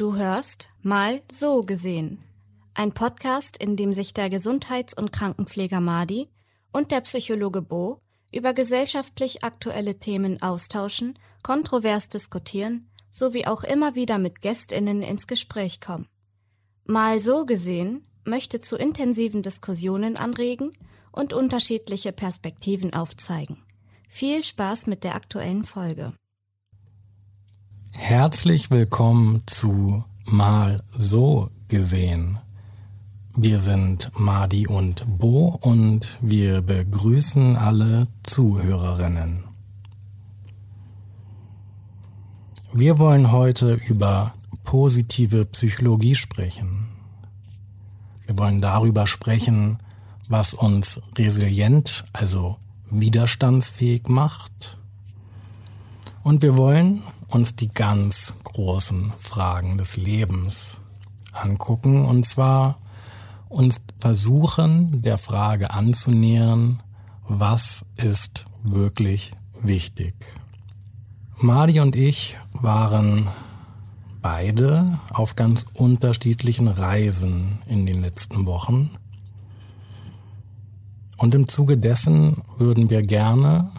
Du hörst Mal so gesehen. Ein Podcast, in dem sich der Gesundheits- und Krankenpfleger Madi und der Psychologe Bo über gesellschaftlich aktuelle Themen austauschen, kontrovers diskutieren sowie auch immer wieder mit Gästinnen ins Gespräch kommen. Mal so gesehen möchte zu intensiven Diskussionen anregen und unterschiedliche Perspektiven aufzeigen. Viel Spaß mit der aktuellen Folge. Herzlich willkommen zu Mal so gesehen. Wir sind Madi und Bo und wir begrüßen alle Zuhörerinnen. Wir wollen heute über positive Psychologie sprechen. Wir wollen darüber sprechen, was uns resilient, also widerstandsfähig macht. Und wir wollen uns die ganz großen Fragen des Lebens angucken, und zwar uns versuchen, der Frage anzunähern, was ist wirklich wichtig. Madi und ich waren beide auf ganz unterschiedlichen Reisen in den letzten Wochen. Und im Zuge dessen würden wir gerne,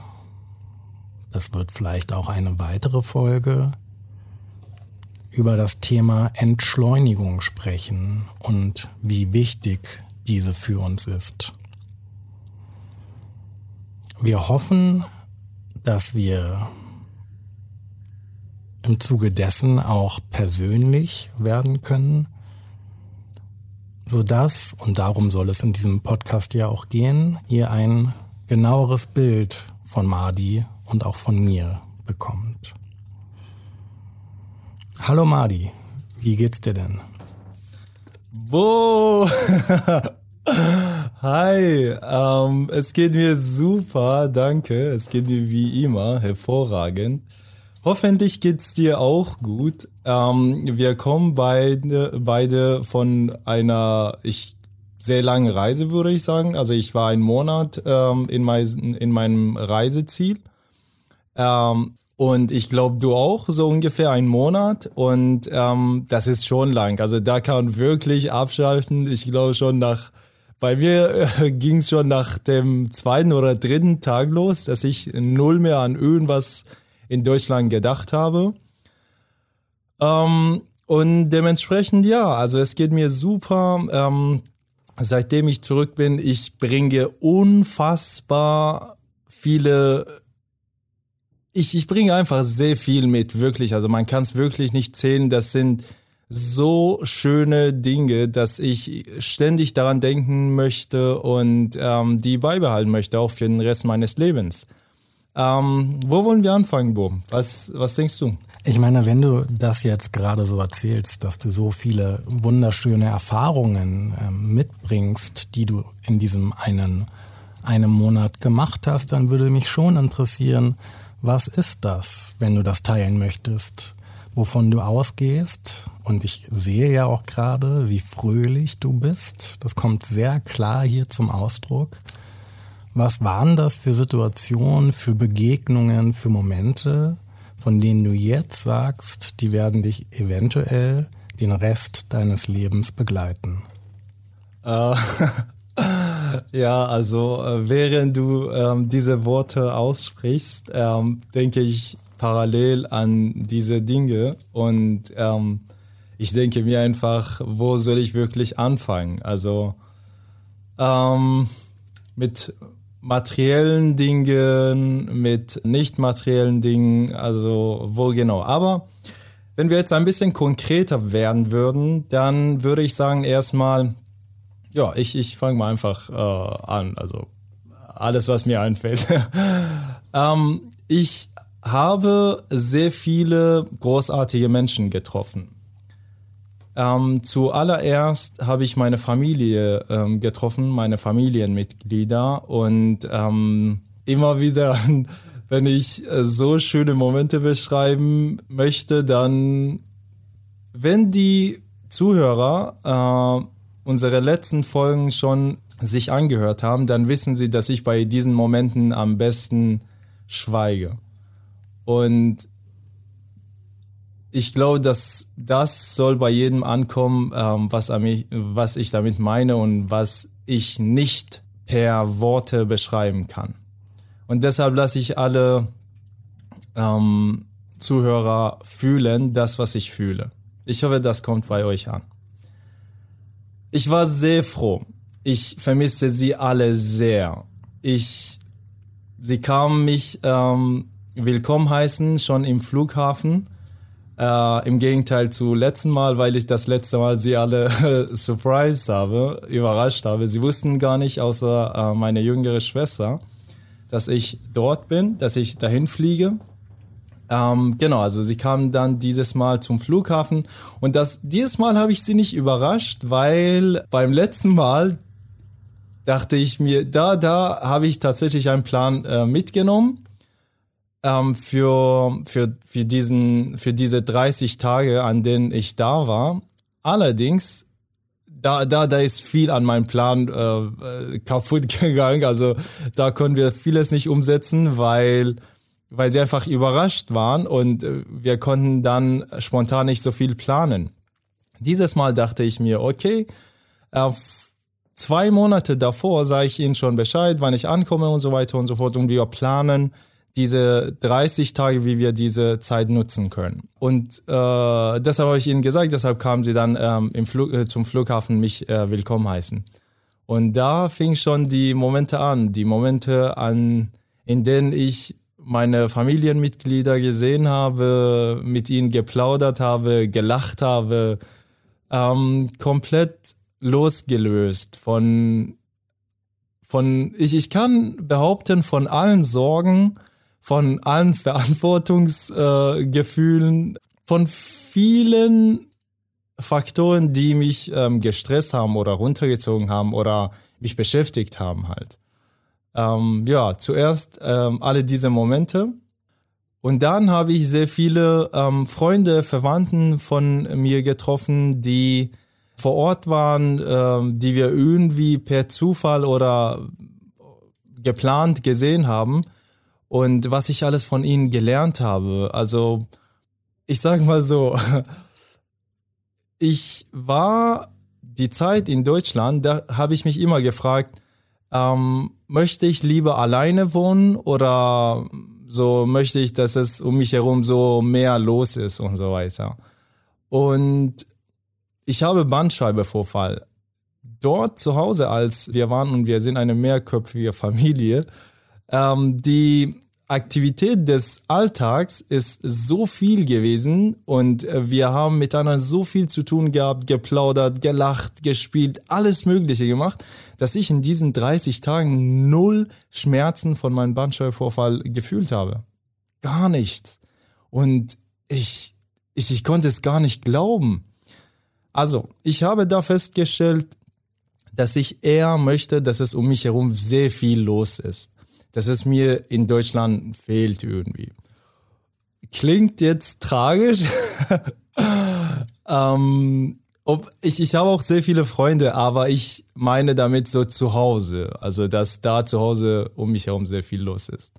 das wird vielleicht auch eine weitere Folge, über das Thema Entschleunigung sprechen und wie wichtig diese für uns ist. Wir hoffen, dass wir im Zuge dessen auch persönlich werden können, so dass, und darum soll es in diesem Podcast ja auch gehen, ihr ein genaueres Bild von Madi und auch von mir bekommt. Hallo Madi, wie geht's dir denn? Bo! Hi, ähm, es geht mir super, danke. Es geht mir wie immer hervorragend. Hoffentlich geht's dir auch gut. Ähm, wir kommen beide, beide von einer ich sehr langen Reise, würde ich sagen. Also ich war einen Monat ähm, in, mein, in meinem Reiseziel. Ähm, und ich glaube, du auch, so ungefähr einen Monat. Und ähm, das ist schon lang. Also da kann wirklich abschalten. Ich glaube schon nach, bei mir äh, ging es schon nach dem zweiten oder dritten Tag los, dass ich null mehr an irgendwas in Deutschland gedacht habe. Ähm, und dementsprechend ja, also es geht mir super. Ähm, seitdem ich zurück bin, ich bringe unfassbar viele. Ich, ich bringe einfach sehr viel mit, wirklich. Also man kann es wirklich nicht zählen. Das sind so schöne Dinge, dass ich ständig daran denken möchte und ähm, die beibehalten möchte, auch für den Rest meines Lebens. Ähm, wo wollen wir anfangen, Bo? Was, was denkst du? Ich meine, wenn du das jetzt gerade so erzählst, dass du so viele wunderschöne Erfahrungen äh, mitbringst, die du in diesem einen, einem Monat gemacht hast, dann würde mich schon interessieren, was ist das, wenn du das teilen möchtest, wovon du ausgehst? Und ich sehe ja auch gerade, wie fröhlich du bist. Das kommt sehr klar hier zum Ausdruck. Was waren das für Situationen, für Begegnungen, für Momente, von denen du jetzt sagst, die werden dich eventuell den Rest deines Lebens begleiten? Äh, ja, also äh, während du ähm, diese Worte aussprichst, ähm, denke ich parallel an diese Dinge und ähm, ich denke mir einfach, wo soll ich wirklich anfangen? Also ähm, mit materiellen Dingen, mit nicht materiellen Dingen, also wo genau. Aber wenn wir jetzt ein bisschen konkreter werden würden, dann würde ich sagen erstmal, ja, ich, ich fange mal einfach äh, an, also alles, was mir einfällt. ähm, ich habe sehr viele großartige Menschen getroffen. Ähm, zuallererst habe ich meine Familie ähm, getroffen, meine Familienmitglieder und ähm, immer wieder, wenn ich äh, so schöne Momente beschreiben möchte, dann, wenn die Zuhörer äh, unsere letzten Folgen schon sich angehört haben, dann wissen sie, dass ich bei diesen Momenten am besten schweige. Und ich glaube, dass das soll bei jedem ankommen, ähm, was, was ich damit meine und was ich nicht per Worte beschreiben kann. Und deshalb lasse ich alle ähm, Zuhörer fühlen, das, was ich fühle. Ich hoffe, das kommt bei euch an. Ich war sehr froh. Ich vermisste sie alle sehr. Ich, sie kamen mich ähm, willkommen heißen, schon im Flughafen. Äh, Im Gegenteil zu letzten Mal, weil ich das letzte Mal sie alle surprised habe, überrascht habe. Sie wussten gar nicht, außer äh, meine jüngere Schwester, dass ich dort bin, dass ich dahin fliege. Ähm, genau, also sie kamen dann dieses Mal zum Flughafen und das dieses Mal habe ich sie nicht überrascht, weil beim letzten Mal dachte ich mir, da da habe ich tatsächlich einen Plan äh, mitgenommen ähm, für für für diesen für diese 30 Tage, an denen ich da war. Allerdings da, da, da ist viel an meinem Plan äh, kaputt gegangen. Also da können wir vieles nicht umsetzen, weil weil sie einfach überrascht waren und äh, wir konnten dann spontan nicht so viel planen. Dieses Mal dachte ich mir, okay, zwei Monate davor sage ich ihnen schon Bescheid, wann ich ankomme und so weiter und so fort und wir planen diese 30 Tage, wie wir diese Zeit nutzen können. Und äh, deshalb habe ich ihnen gesagt, deshalb kamen sie dann ähm, im Flug, äh, zum Flughafen mich äh, willkommen heißen. Und da fing schon die Momente an, die Momente an, in denen ich meine Familienmitglieder gesehen habe, mit ihnen geplaudert habe, gelacht habe, ähm, komplett losgelöst von, von ich, ich kann behaupten, von allen Sorgen, von allen Verantwortungsgefühlen, äh, von vielen Faktoren, die mich ähm, gestresst haben oder runtergezogen haben oder mich beschäftigt haben halt. Ähm, ja, zuerst ähm, alle diese Momente. Und dann habe ich sehr viele ähm, Freunde, Verwandten von mir getroffen, die vor Ort waren, ähm, die wir irgendwie per Zufall oder geplant gesehen haben. Und was ich alles von ihnen gelernt habe. Also, ich sage mal so, ich war die Zeit in Deutschland, da habe ich mich immer gefragt, ähm, möchte ich lieber alleine wohnen oder so möchte ich, dass es um mich herum so mehr los ist und so weiter. Und ich habe Bandscheibevorfall. Dort zu Hause, als wir waren und wir sind eine mehrköpfige Familie, ähm, die Aktivität des Alltags ist so viel gewesen und äh, wir haben miteinander so viel zu tun gehabt, geplaudert, gelacht, gespielt, alles Mögliche gemacht, dass ich in diesen 30 Tagen null Schmerzen von meinem Bandscheibenvorfall gefühlt habe. Gar nichts. Und ich, ich, ich konnte es gar nicht glauben. Also, ich habe da festgestellt, dass ich eher möchte, dass es um mich herum sehr viel los ist dass es mir in Deutschland fehlt irgendwie. Klingt jetzt tragisch. ähm, ob, ich, ich habe auch sehr viele Freunde, aber ich meine damit so zu Hause. Also, dass da zu Hause um mich herum sehr viel los ist.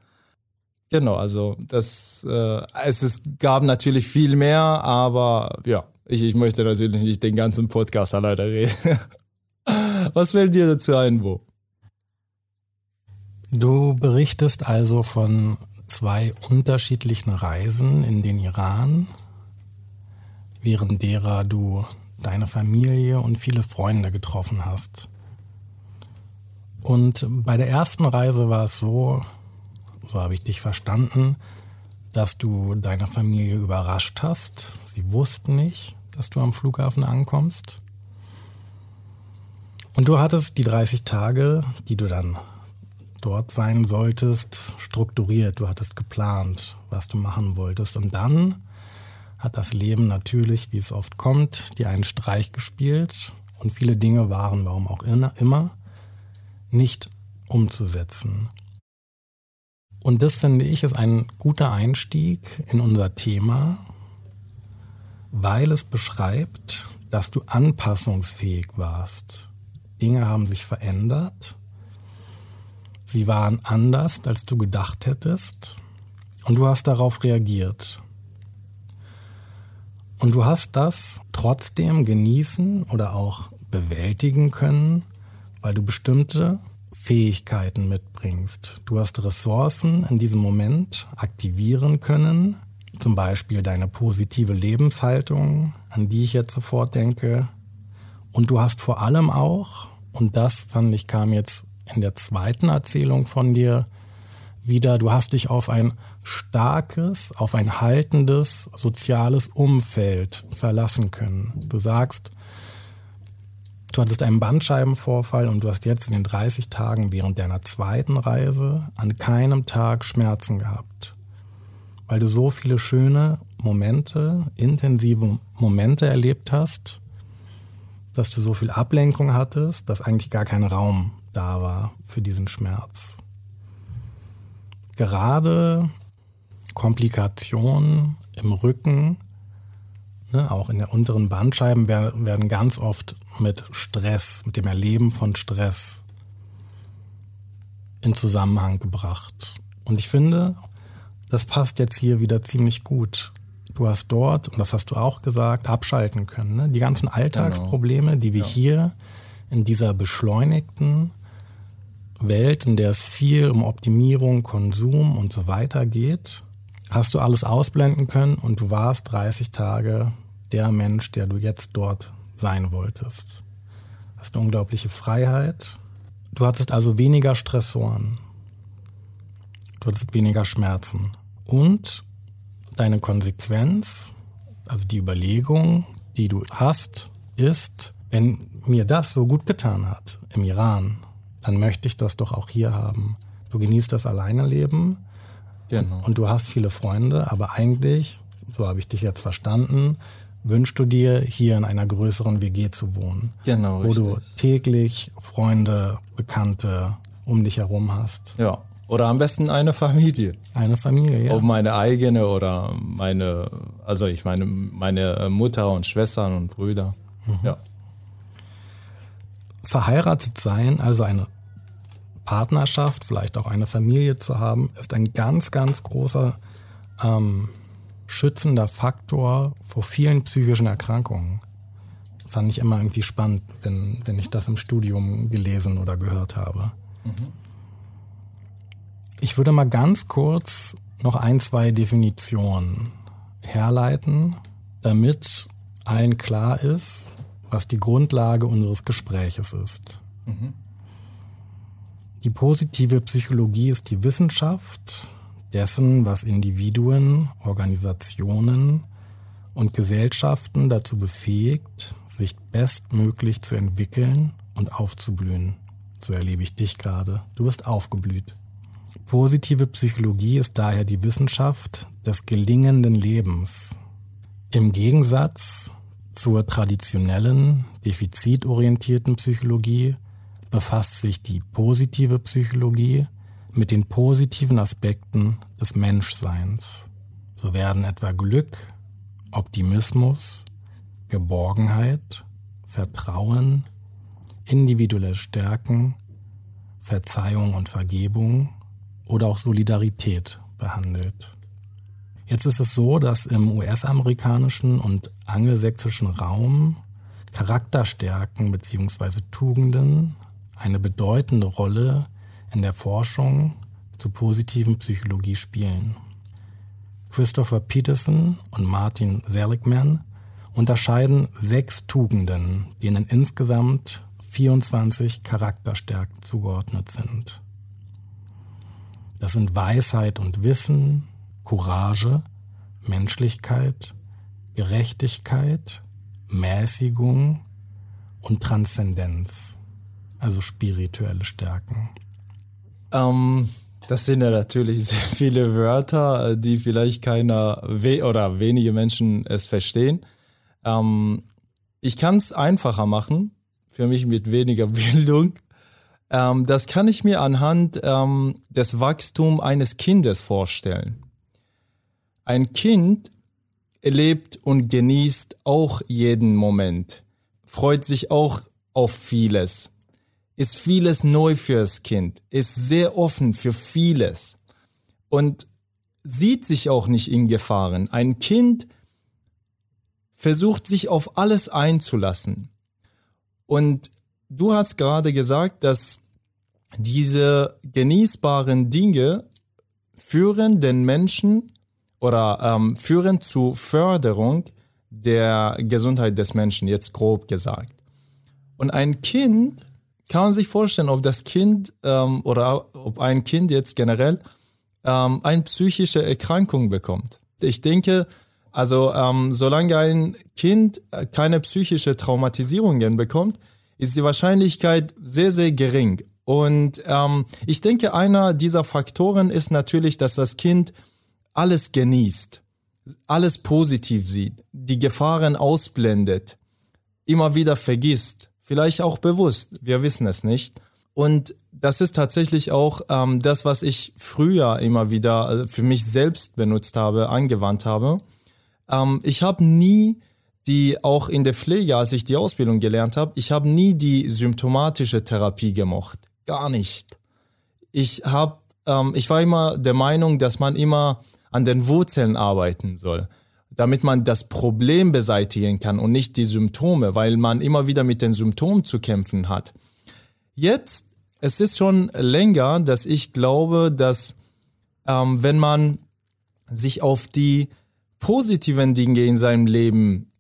Genau, also das, äh, es ist, gab natürlich viel mehr, aber ja, ich, ich möchte natürlich nicht den ganzen Podcast alleine reden. Was fällt dir dazu ein, Bo? Du berichtest also von zwei unterschiedlichen Reisen in den Iran, während derer du deine Familie und viele Freunde getroffen hast. Und bei der ersten Reise war es so, so habe ich dich verstanden, dass du deine Familie überrascht hast. Sie wussten nicht, dass du am Flughafen ankommst. Und du hattest die 30 Tage, die du dann dort sein solltest, strukturiert. Du hattest geplant, was du machen wolltest. Und dann hat das Leben natürlich, wie es oft kommt, dir einen Streich gespielt. Und viele Dinge waren, warum auch immer, nicht umzusetzen. Und das finde ich ist ein guter Einstieg in unser Thema, weil es beschreibt, dass du anpassungsfähig warst. Dinge haben sich verändert Sie waren anders, als du gedacht hättest und du hast darauf reagiert. Und du hast das trotzdem genießen oder auch bewältigen können, weil du bestimmte Fähigkeiten mitbringst. Du hast Ressourcen in diesem Moment aktivieren können, zum Beispiel deine positive Lebenshaltung, an die ich jetzt sofort denke. Und du hast vor allem auch, und das fand ich kam jetzt in der zweiten Erzählung von dir wieder, du hast dich auf ein starkes, auf ein haltendes soziales Umfeld verlassen können. Du sagst, du hattest einen Bandscheibenvorfall und du hast jetzt in den 30 Tagen während deiner zweiten Reise an keinem Tag Schmerzen gehabt weil du so viele schöne Momente, intensive Momente erlebt hast, dass du so viel Ablenkung hattest, dass eigentlich gar kein Raum da war für diesen Schmerz. Gerade Komplikationen im Rücken, ne, auch in der unteren Bandscheiben, werden, ganz oft mit Stress, mit dem Erleben von Stress in Zusammenhang gebracht. Und ich finde, das passt jetzt hier wieder ziemlich gut. Du hast dort, und das hast du auch gesagt, abschalten können. Ne? Die ganzen Alltagsprobleme, die wir ja. hier in dieser beschleunigten Welt, in der es viel um Optimierung, Konsum und so weiter geht, hast du alles ausblenden können und du warst 30 Tage der Mensch, der du jetzt dort sein wolltest. Hast eine unglaubliche Freiheit. Du hattest also weniger Stressoren. Du hattest weniger Schmerzen. Und deine Konsequenz, also die Überlegung, die du hast, ist, wenn mir das so gut getan hat im Iran, dann möchte ich das doch auch hier haben. Du genießt das Alleineleben genau. und du hast viele Freunde, aber eigentlich, so habe ich dich jetzt verstanden, wünschst du dir, hier in einer größeren WG zu wohnen. Genau, wo richtig. du täglich Freunde, Bekannte um dich herum hast. Ja. Oder am besten eine Familie. Eine Familie, ja. Ob meine eigene oder meine, also ich meine, meine Mutter und Schwestern und Brüder. Mhm. Ja. Verheiratet sein, also eine Partnerschaft, vielleicht auch eine Familie zu haben, ist ein ganz, ganz großer ähm, schützender Faktor vor vielen psychischen Erkrankungen. Fand ich immer irgendwie spannend, wenn, wenn ich das im Studium gelesen oder gehört habe. Mhm. Ich würde mal ganz kurz noch ein, zwei Definitionen herleiten, damit allen klar ist, was die Grundlage unseres Gespräches ist. Mhm. Die positive Psychologie ist die Wissenschaft dessen, was Individuen, Organisationen und Gesellschaften dazu befähigt, sich bestmöglich zu entwickeln und aufzublühen. So erlebe ich dich gerade. Du bist aufgeblüht. Positive Psychologie ist daher die Wissenschaft des gelingenden Lebens. Im Gegensatz zur traditionellen, defizitorientierten Psychologie befasst sich die positive Psychologie mit den positiven Aspekten des Menschseins. So werden etwa Glück, Optimismus, Geborgenheit, Vertrauen, individuelle Stärken, Verzeihung und Vergebung oder auch Solidarität behandelt. Jetzt ist es so, dass im US-amerikanischen und angelsächsischen Raum Charakterstärken bzw. Tugenden eine bedeutende Rolle in der Forschung zur positiven Psychologie spielen. Christopher Peterson und Martin Seligman unterscheiden sechs Tugenden, denen insgesamt 24 Charakterstärken zugeordnet sind. Das sind Weisheit und Wissen, Courage, Menschlichkeit, Gerechtigkeit, Mäßigung und Transzendenz, also spirituelle Stärken. Ähm, das sind ja natürlich sehr viele Wörter, die vielleicht keiner we oder wenige Menschen es verstehen. Ähm, ich kann es einfacher machen, für mich mit weniger Bildung. Ähm, das kann ich mir anhand ähm, des Wachstums eines Kindes vorstellen. Ein Kind erlebt und genießt auch jeden Moment, freut sich auch auf vieles, ist vieles neu fürs Kind, ist sehr offen für vieles und sieht sich auch nicht in Gefahren. Ein Kind versucht sich auf alles einzulassen. Und du hast gerade gesagt, dass diese genießbaren Dinge führen den Menschen oder ähm, führen zu Förderung der Gesundheit des Menschen, jetzt grob gesagt. Und ein Kind kann man sich vorstellen, ob das Kind ähm, oder ob ein Kind jetzt generell ähm, eine psychische Erkrankung bekommt. Ich denke, also ähm, solange ein Kind keine psychische Traumatisierungen bekommt, ist die Wahrscheinlichkeit sehr, sehr gering. Und ähm, ich denke, einer dieser Faktoren ist natürlich, dass das Kind alles genießt, alles positiv sieht, die Gefahren ausblendet, immer wieder vergisst, vielleicht auch bewusst, wir wissen es nicht. Und das ist tatsächlich auch ähm, das, was ich früher immer wieder äh, für mich selbst benutzt habe, angewandt habe. Ähm, ich habe nie die auch in der Pflege, als ich die Ausbildung gelernt habe, ich habe nie die symptomatische Therapie gemocht, gar nicht. Ich habe, ähm, ich war immer der Meinung, dass man immer an den Wurzeln arbeiten soll, damit man das Problem beseitigen kann und nicht die Symptome, weil man immer wieder mit den Symptomen zu kämpfen hat. Jetzt, es ist schon länger, dass ich glaube, dass ähm, wenn man sich auf die positiven Dinge in seinem Leben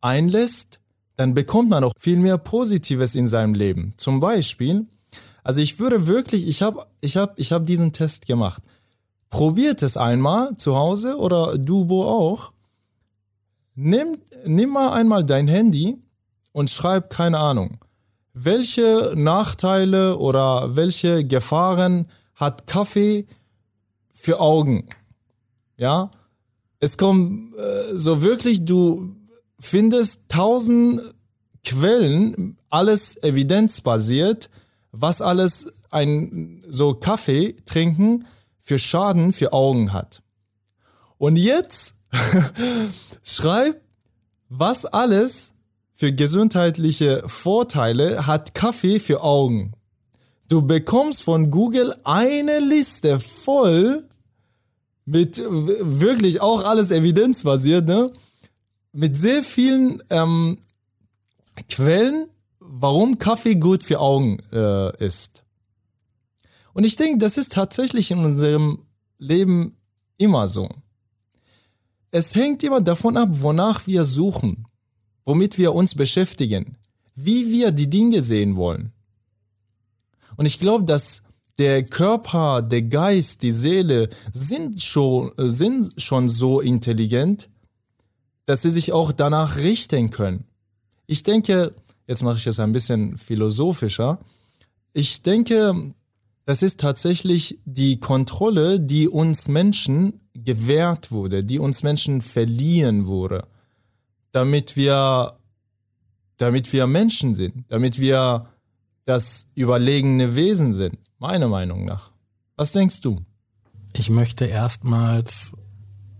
einlässt, dann bekommt man auch viel mehr Positives in seinem Leben. Zum Beispiel, also ich würde wirklich, ich habe ich hab, ich hab diesen Test gemacht. Probiert es einmal zu Hause oder du Bo auch. Nimm, nimm mal einmal dein Handy und schreib, keine Ahnung, welche Nachteile oder welche Gefahren hat Kaffee für Augen? Ja, es kommt äh, so wirklich, du findest tausend Quellen, alles evidenzbasiert, was alles ein so Kaffee trinken für Schaden für Augen hat. Und jetzt schreib, was alles für gesundheitliche Vorteile hat Kaffee für Augen. Du bekommst von Google eine Liste voll mit wirklich auch alles evidenzbasiert, ne? Mit sehr vielen ähm, Quellen, warum Kaffee gut für Augen äh, ist. Und ich denke, das ist tatsächlich in unserem Leben immer so. Es hängt immer davon ab, wonach wir suchen, womit wir uns beschäftigen, wie wir die Dinge sehen wollen. Und ich glaube, dass der Körper, der Geist, die Seele sind schon, sind schon so intelligent, dass sie sich auch danach richten können. Ich denke, jetzt mache ich es ein bisschen philosophischer. Ich denke, das ist tatsächlich die Kontrolle, die uns Menschen gewährt wurde, die uns Menschen verliehen wurde, damit wir, damit wir Menschen sind, damit wir das überlegene Wesen sind meiner Meinung nach. Was denkst du? Ich möchte erstmals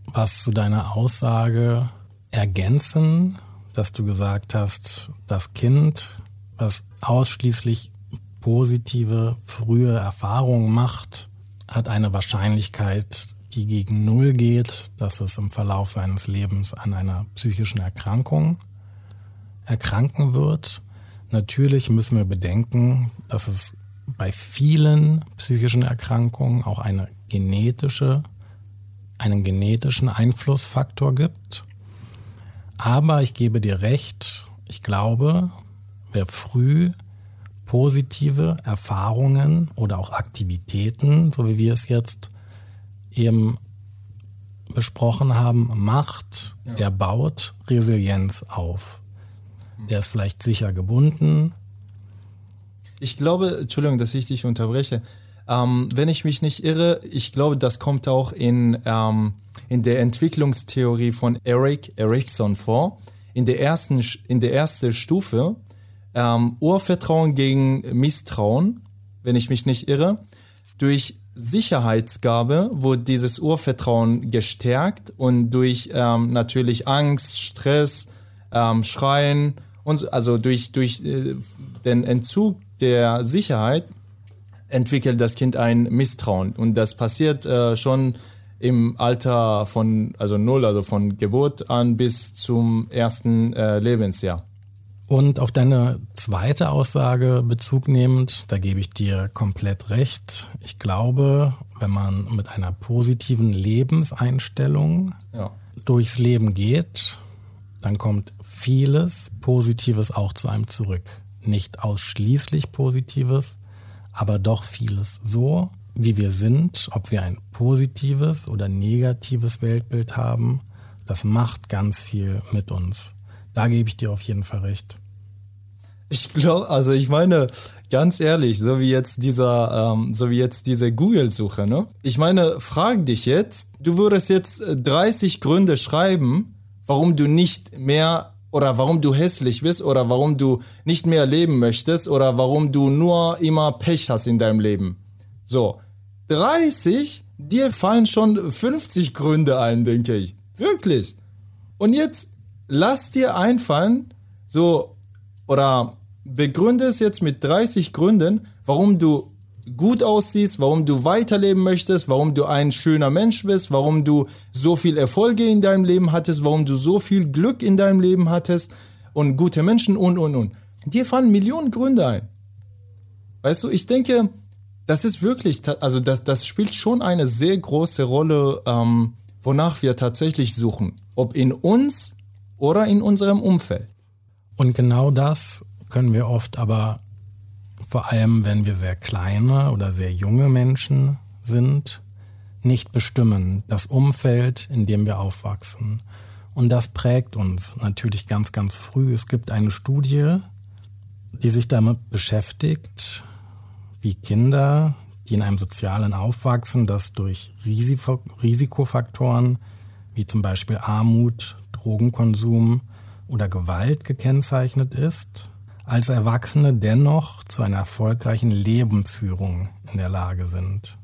was zu deiner Aussage ergänzen, dass du gesagt hast, das Kind, was ausschließlich positive frühe Erfahrungen macht, hat eine Wahrscheinlichkeit, die gegen Null geht, dass es im Verlauf seines Lebens an einer psychischen Erkrankung erkranken wird. Natürlich müssen wir bedenken, dass es bei vielen psychischen Erkrankungen auch eine genetische, einen genetischen Einflussfaktor gibt. Aber ich gebe dir recht, ich glaube, wer früh positive Erfahrungen oder auch Aktivitäten, so wie wir es jetzt eben besprochen haben, macht, ja. der baut Resilienz auf. Der ist vielleicht sicher gebunden, ich glaube, Entschuldigung, dass ich dich unterbreche. Ähm, wenn ich mich nicht irre, ich glaube, das kommt auch in, ähm, in der Entwicklungstheorie von Eric Erikson vor. In der ersten, in der ersten Stufe ähm, Urvertrauen gegen Misstrauen, wenn ich mich nicht irre. Durch Sicherheitsgabe wurde dieses Urvertrauen gestärkt und durch ähm, natürlich Angst, Stress, ähm, Schreien und also durch, durch äh, den Entzug der Sicherheit entwickelt das Kind ein Misstrauen. Und das passiert äh, schon im Alter von, also null, also von Geburt an bis zum ersten äh, Lebensjahr. Und auf deine zweite Aussage Bezug nehmend, da gebe ich dir komplett recht. Ich glaube, wenn man mit einer positiven Lebenseinstellung ja. durchs Leben geht, dann kommt vieles Positives auch zu einem zurück. Nicht ausschließlich Positives, aber doch vieles. So wie wir sind, ob wir ein positives oder negatives Weltbild haben, das macht ganz viel mit uns. Da gebe ich dir auf jeden Fall recht. Ich glaube, also ich meine, ganz ehrlich, so wie jetzt dieser, ähm, so wie jetzt diese Google-Suche, ne? Ich meine, frag dich jetzt, du würdest jetzt 30 Gründe schreiben, warum du nicht mehr oder warum du hässlich bist oder warum du nicht mehr leben möchtest oder warum du nur immer Pech hast in deinem Leben. So, 30, dir fallen schon 50 Gründe ein, denke ich. Wirklich. Und jetzt lass dir einfallen, so, oder begründe es jetzt mit 30 Gründen, warum du gut aussiehst, warum du weiterleben möchtest, warum du ein schöner Mensch bist, warum du so viel Erfolge in deinem Leben hattest, warum du so viel Glück in deinem Leben hattest und gute Menschen und, und, und. Dir fallen Millionen Gründe ein. Weißt du, ich denke, das ist wirklich, also das, das spielt schon eine sehr große Rolle, ähm, wonach wir tatsächlich suchen. Ob in uns oder in unserem Umfeld. Und genau das können wir oft aber, vor allem wenn wir sehr kleine oder sehr junge Menschen sind, nicht bestimmen. Das Umfeld, in dem wir aufwachsen. Und das prägt uns natürlich ganz, ganz früh. Es gibt eine Studie, die sich damit beschäftigt, wie Kinder, die in einem sozialen aufwachsen, das durch Risikofaktoren wie zum Beispiel Armut, Drogenkonsum oder Gewalt gekennzeichnet ist, als Erwachsene dennoch zu einer erfolgreichen Lebensführung in der Lage sind.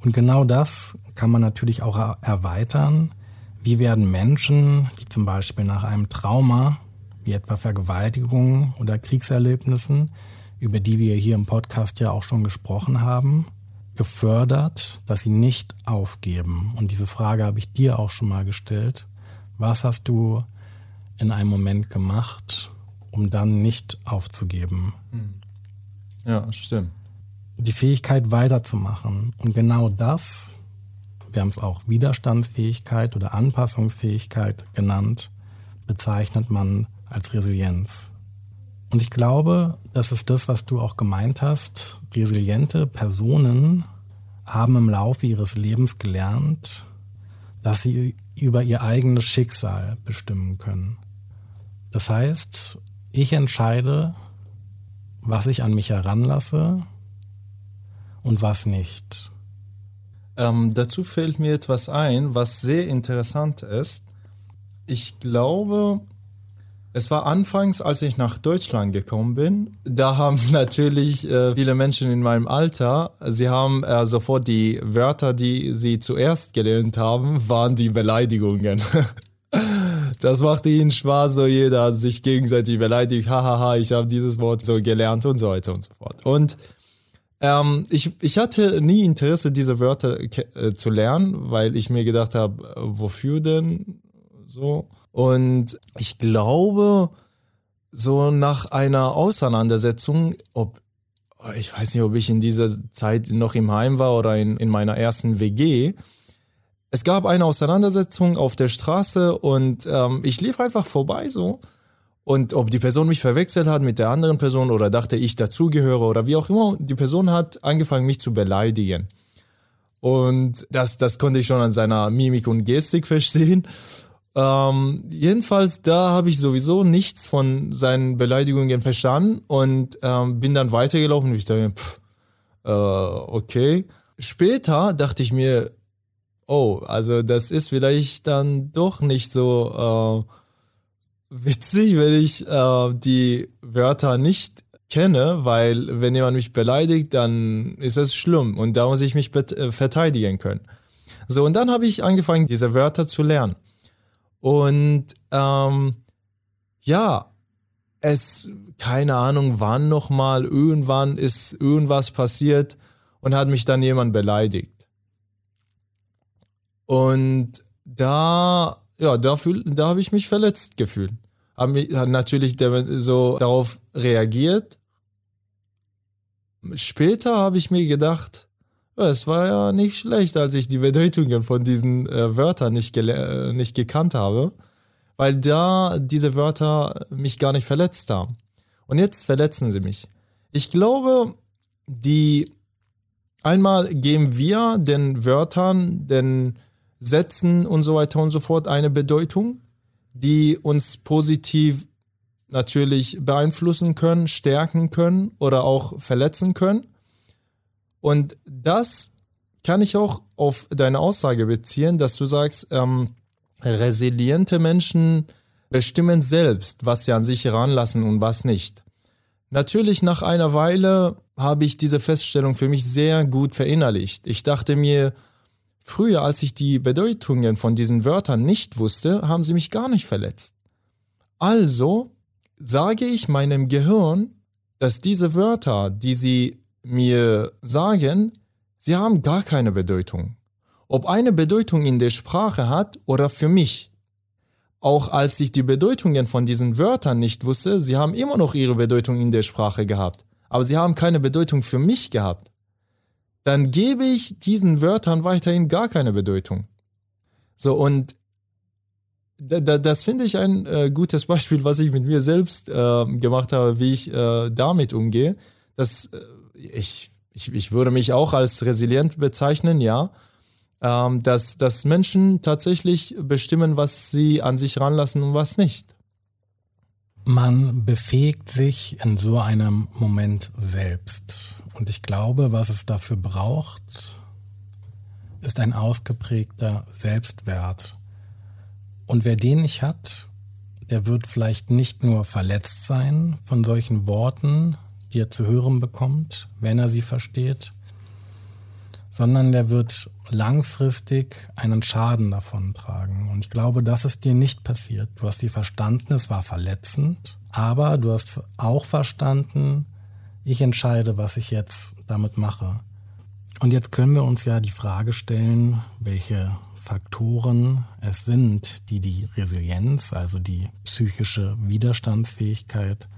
Und genau das kann man natürlich auch erweitern. Wie werden Menschen, die zum Beispiel nach einem Trauma, wie etwa Vergewaltigungen oder Kriegserlebnissen, über die wir hier im Podcast ja auch schon gesprochen haben, gefördert, dass sie nicht aufgeben. Und diese Frage habe ich dir auch schon mal gestellt. Was hast du in einem Moment gemacht, um dann nicht aufzugeben? Hm. Ja, stimmt. Die Fähigkeit weiterzumachen. Und genau das, wir haben es auch Widerstandsfähigkeit oder Anpassungsfähigkeit genannt, bezeichnet man als Resilienz. Und ich glaube, das ist das, was du auch gemeint hast. Resiliente Personen haben im Laufe ihres Lebens gelernt, dass sie über ihr eigenes Schicksal bestimmen können. Das heißt, ich entscheide, was ich an mich heranlasse und was nicht. Ähm, dazu fällt mir etwas ein, was sehr interessant ist. Ich glaube, es war anfangs, als ich nach Deutschland gekommen bin. Da haben natürlich äh, viele Menschen in meinem Alter, sie haben äh, sofort die Wörter, die sie zuerst gelernt haben, waren die Beleidigungen. das machte ihnen Spaß, so jeder sich gegenseitig beleidigt, hahaha, ich habe dieses Wort so gelernt und so weiter und so fort. Und ähm, ich, ich hatte nie Interesse, diese Wörter äh, zu lernen, weil ich mir gedacht habe, äh, wofür denn so? Und ich glaube, so nach einer Auseinandersetzung, ob ich weiß nicht, ob ich in dieser Zeit noch im Heim war oder in, in meiner ersten WG. Es gab eine Auseinandersetzung auf der Straße und ähm, ich lief einfach vorbei so. Und ob die Person mich verwechselt hat mit der anderen Person oder dachte, ich dazugehöre oder wie auch immer, die Person hat angefangen, mich zu beleidigen. Und das, das konnte ich schon an seiner Mimik und Gestik verstehen. Ähm, jedenfalls, da habe ich sowieso nichts von seinen Beleidigungen verstanden und ähm, bin dann weitergelaufen und ich dachte, pff, äh, okay. Später dachte ich mir, oh, also das ist vielleicht dann doch nicht so äh, witzig, wenn ich äh, die Wörter nicht kenne, weil wenn jemand mich beleidigt, dann ist es schlimm und da muss ich mich äh, verteidigen können. So, und dann habe ich angefangen, diese Wörter zu lernen. Und ähm, ja, es, keine Ahnung, wann nochmal, irgendwann ist irgendwas passiert und hat mich dann jemand beleidigt. Und da, ja, da, da habe ich mich verletzt gefühlt. Habe hab natürlich so darauf reagiert. Später habe ich mir gedacht, es war ja nicht schlecht, als ich die Bedeutungen von diesen äh, Wörtern nicht, äh, nicht gekannt habe, weil da diese Wörter mich gar nicht verletzt haben. Und jetzt verletzen sie mich. Ich glaube, die einmal geben wir den Wörtern, den Sätzen und so weiter und so fort eine Bedeutung, die uns positiv natürlich beeinflussen können, stärken können oder auch verletzen können. Und das kann ich auch auf deine Aussage beziehen, dass du sagst, ähm, resiliente Menschen bestimmen selbst, was sie an sich heranlassen und was nicht. Natürlich nach einer Weile habe ich diese Feststellung für mich sehr gut verinnerlicht. Ich dachte mir, früher, als ich die Bedeutungen von diesen Wörtern nicht wusste, haben sie mich gar nicht verletzt. Also sage ich meinem Gehirn, dass diese Wörter, die sie mir sagen, sie haben gar keine Bedeutung. Ob eine Bedeutung in der Sprache hat oder für mich. Auch als ich die Bedeutungen von diesen Wörtern nicht wusste, sie haben immer noch ihre Bedeutung in der Sprache gehabt, aber sie haben keine Bedeutung für mich gehabt. Dann gebe ich diesen Wörtern weiterhin gar keine Bedeutung. So, und das finde ich ein äh, gutes Beispiel, was ich mit mir selbst äh, gemacht habe, wie ich äh, damit umgehe. Das, äh, ich, ich, ich würde mich auch als resilient bezeichnen, ja ähm, dass, dass Menschen tatsächlich bestimmen, was sie an sich ranlassen und was nicht. Man befähigt sich in so einem Moment selbst. Und ich glaube, was es dafür braucht, ist ein ausgeprägter Selbstwert. Und wer den nicht hat, der wird vielleicht nicht nur verletzt sein von solchen Worten, die er zu hören bekommt, wenn er sie versteht, sondern der wird langfristig einen Schaden davon tragen. Und ich glaube, das ist dir nicht passiert. Du hast sie verstanden, es war verletzend, aber du hast auch verstanden, ich entscheide, was ich jetzt damit mache. Und jetzt können wir uns ja die Frage stellen, welche Faktoren es sind, die die Resilienz, also die psychische Widerstandsfähigkeit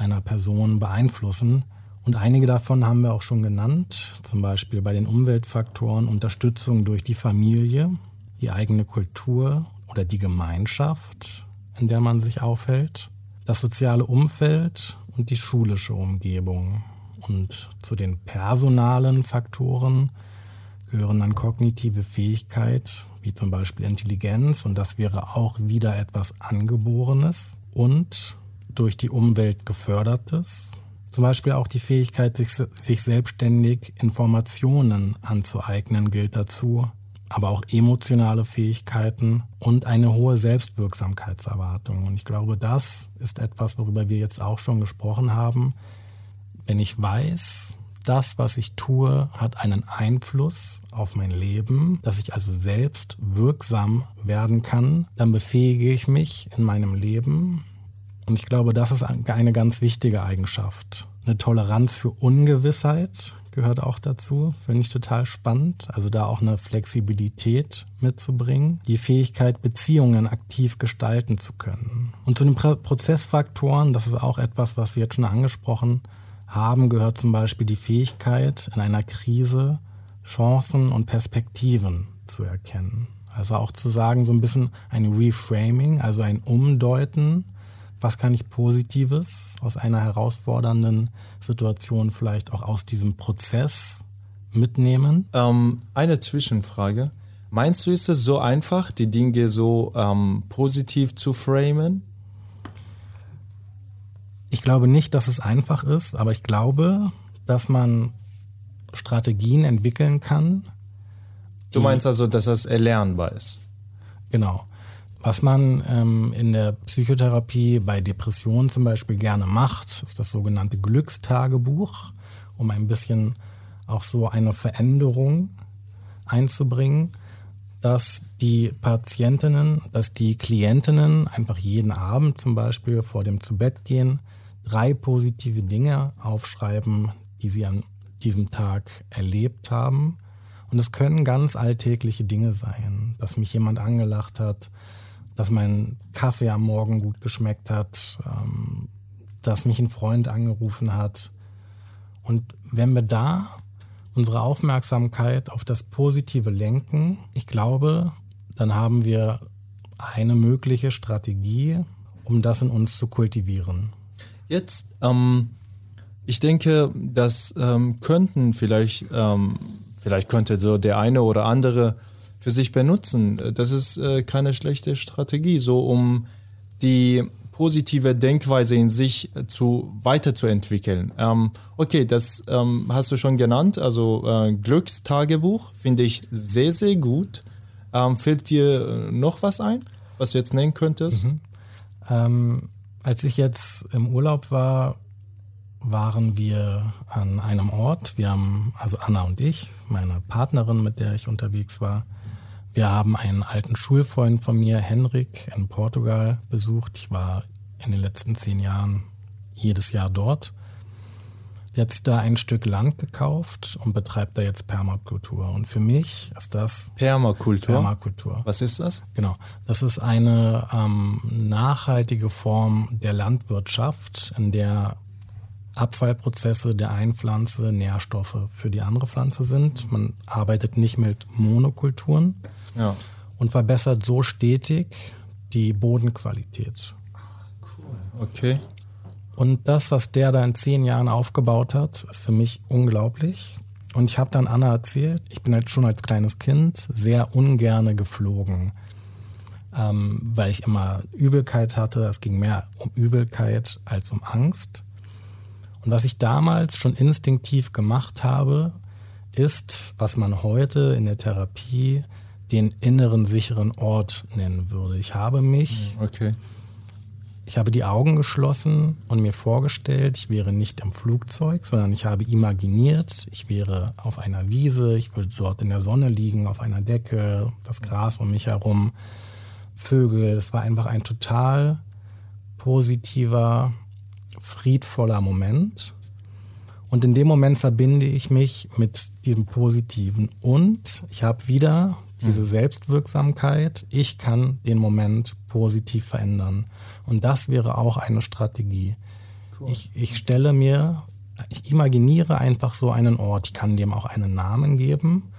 einer Person beeinflussen. Und einige davon haben wir auch schon genannt, zum Beispiel bei den Umweltfaktoren Unterstützung durch die Familie, die eigene Kultur oder die Gemeinschaft, in der man sich aufhält, das soziale Umfeld und die schulische Umgebung. Und zu den personalen Faktoren gehören dann kognitive Fähigkeit, wie zum Beispiel Intelligenz, und das wäre auch wieder etwas Angeborenes und durch die Umwelt gefördertes, zum Beispiel auch die Fähigkeit, sich, selbstständig Informationen anzueignen, gilt dazu, aber auch emotionale Fähigkeiten und eine hohe Selbstwirksamkeitserwartung. Und ich glaube, das ist etwas, worüber wir jetzt auch schon gesprochen haben. Wenn ich weiß, das, was ich tue, hat einen Einfluss auf mein Leben, dass ich also selbst wirksam werden kann, dann befähige ich mich in meinem Leben, und ich glaube, das ist eine ganz wichtige Eigenschaft. Eine Toleranz für Ungewissheit gehört auch dazu. Finde ich total spannend. Also da auch eine Flexibilität mitzubringen. Die Fähigkeit, Beziehungen aktiv gestalten zu können. Und zu den Prozessfaktoren, das ist auch etwas, was wir jetzt schon angesprochen haben, gehört zum Beispiel die Fähigkeit, in einer Krise Chancen und Perspektiven zu erkennen. Also auch zu sagen, so ein bisschen ein Reframing, also ein Umdeuten was kann ich Positives aus einer herausfordernden Situation vielleicht auch aus diesem Prozess mitnehmen? Ähm, eine Zwischenfrage. Meinst du, ist es so einfach, die Dinge so ähm, positiv zu framen? Ich glaube nicht, dass es einfach ist, aber ich glaube, dass man Strategien entwickeln kann. Du meinst also, dass das erlernbar ist? Genau. Was man ähm, in der Psychotherapie bei Depressionen zum Beispiel gerne macht, ist das sogenannte Glückstagebuch, um ein bisschen auch so eine Veränderung einzubringen, dass die Patientinnen, dass die Klientinnen einfach jeden Abend zum Beispiel vor dem Zubettgehen drei positive Dinge aufschreiben, die sie an diesem Tag erlebt haben. Und es können ganz alltägliche Dinge sein, dass mich jemand angelacht hat, dass mein Kaffee am Morgen gut geschmeckt hat, ähm, dass mich ein Freund angerufen hat. Und wenn wir da unsere Aufmerksamkeit auf das Positive lenken, ich glaube, dann haben wir eine mögliche Strategie, um das in uns zu kultivieren. Jetzt, ähm, ich denke, das ähm, könnten vielleicht, ähm, vielleicht könnte so der eine oder andere für sich benutzen. Das ist äh, keine schlechte Strategie, so um die positive Denkweise in sich zu weiterzuentwickeln. Ähm, okay, das ähm, hast du schon genannt, also äh, Glückstagebuch finde ich sehr, sehr gut. Ähm, fällt dir noch was ein, was du jetzt nennen könntest? Mhm. Ähm, als ich jetzt im Urlaub war, waren wir an einem Ort. Wir haben, also Anna und ich, meine Partnerin, mit der ich unterwegs war, wir haben einen alten Schulfreund von mir, Henrik, in Portugal besucht. Ich war in den letzten zehn Jahren jedes Jahr dort. Der hat sich da ein Stück Land gekauft und betreibt da jetzt Permakultur. Und für mich ist das Permakultur. Permakultur. Was ist das? Genau. Das ist eine ähm, nachhaltige Form der Landwirtschaft, in der Abfallprozesse der einen Pflanze Nährstoffe für die andere Pflanze sind. Man arbeitet nicht mit Monokulturen, ja. und verbessert so stetig die Bodenqualität. Cool. Okay. Und das, was der da in zehn Jahren aufgebaut hat, ist für mich unglaublich. Und ich habe dann Anna erzählt, ich bin halt schon als kleines Kind sehr ungerne geflogen, ähm, weil ich immer Übelkeit hatte. Es ging mehr um Übelkeit als um Angst. Und was ich damals schon instinktiv gemacht habe, ist, was man heute in der Therapie den inneren sicheren Ort nennen würde. Ich habe mich, hm, okay. ich habe die Augen geschlossen und mir vorgestellt, ich wäre nicht im Flugzeug, sondern ich habe imaginiert, ich wäre auf einer Wiese, ich würde dort in der Sonne liegen, auf einer Decke, das Gras um mich herum, Vögel. Es war einfach ein total positiver, friedvoller Moment. Und in dem Moment verbinde ich mich mit diesem Positiven. Und ich habe wieder diese Selbstwirksamkeit, ich kann den Moment positiv verändern. Und das wäre auch eine Strategie. Cool. Ich, ich stelle mir, ich imaginiere einfach so einen Ort, ich kann dem auch einen Namen geben.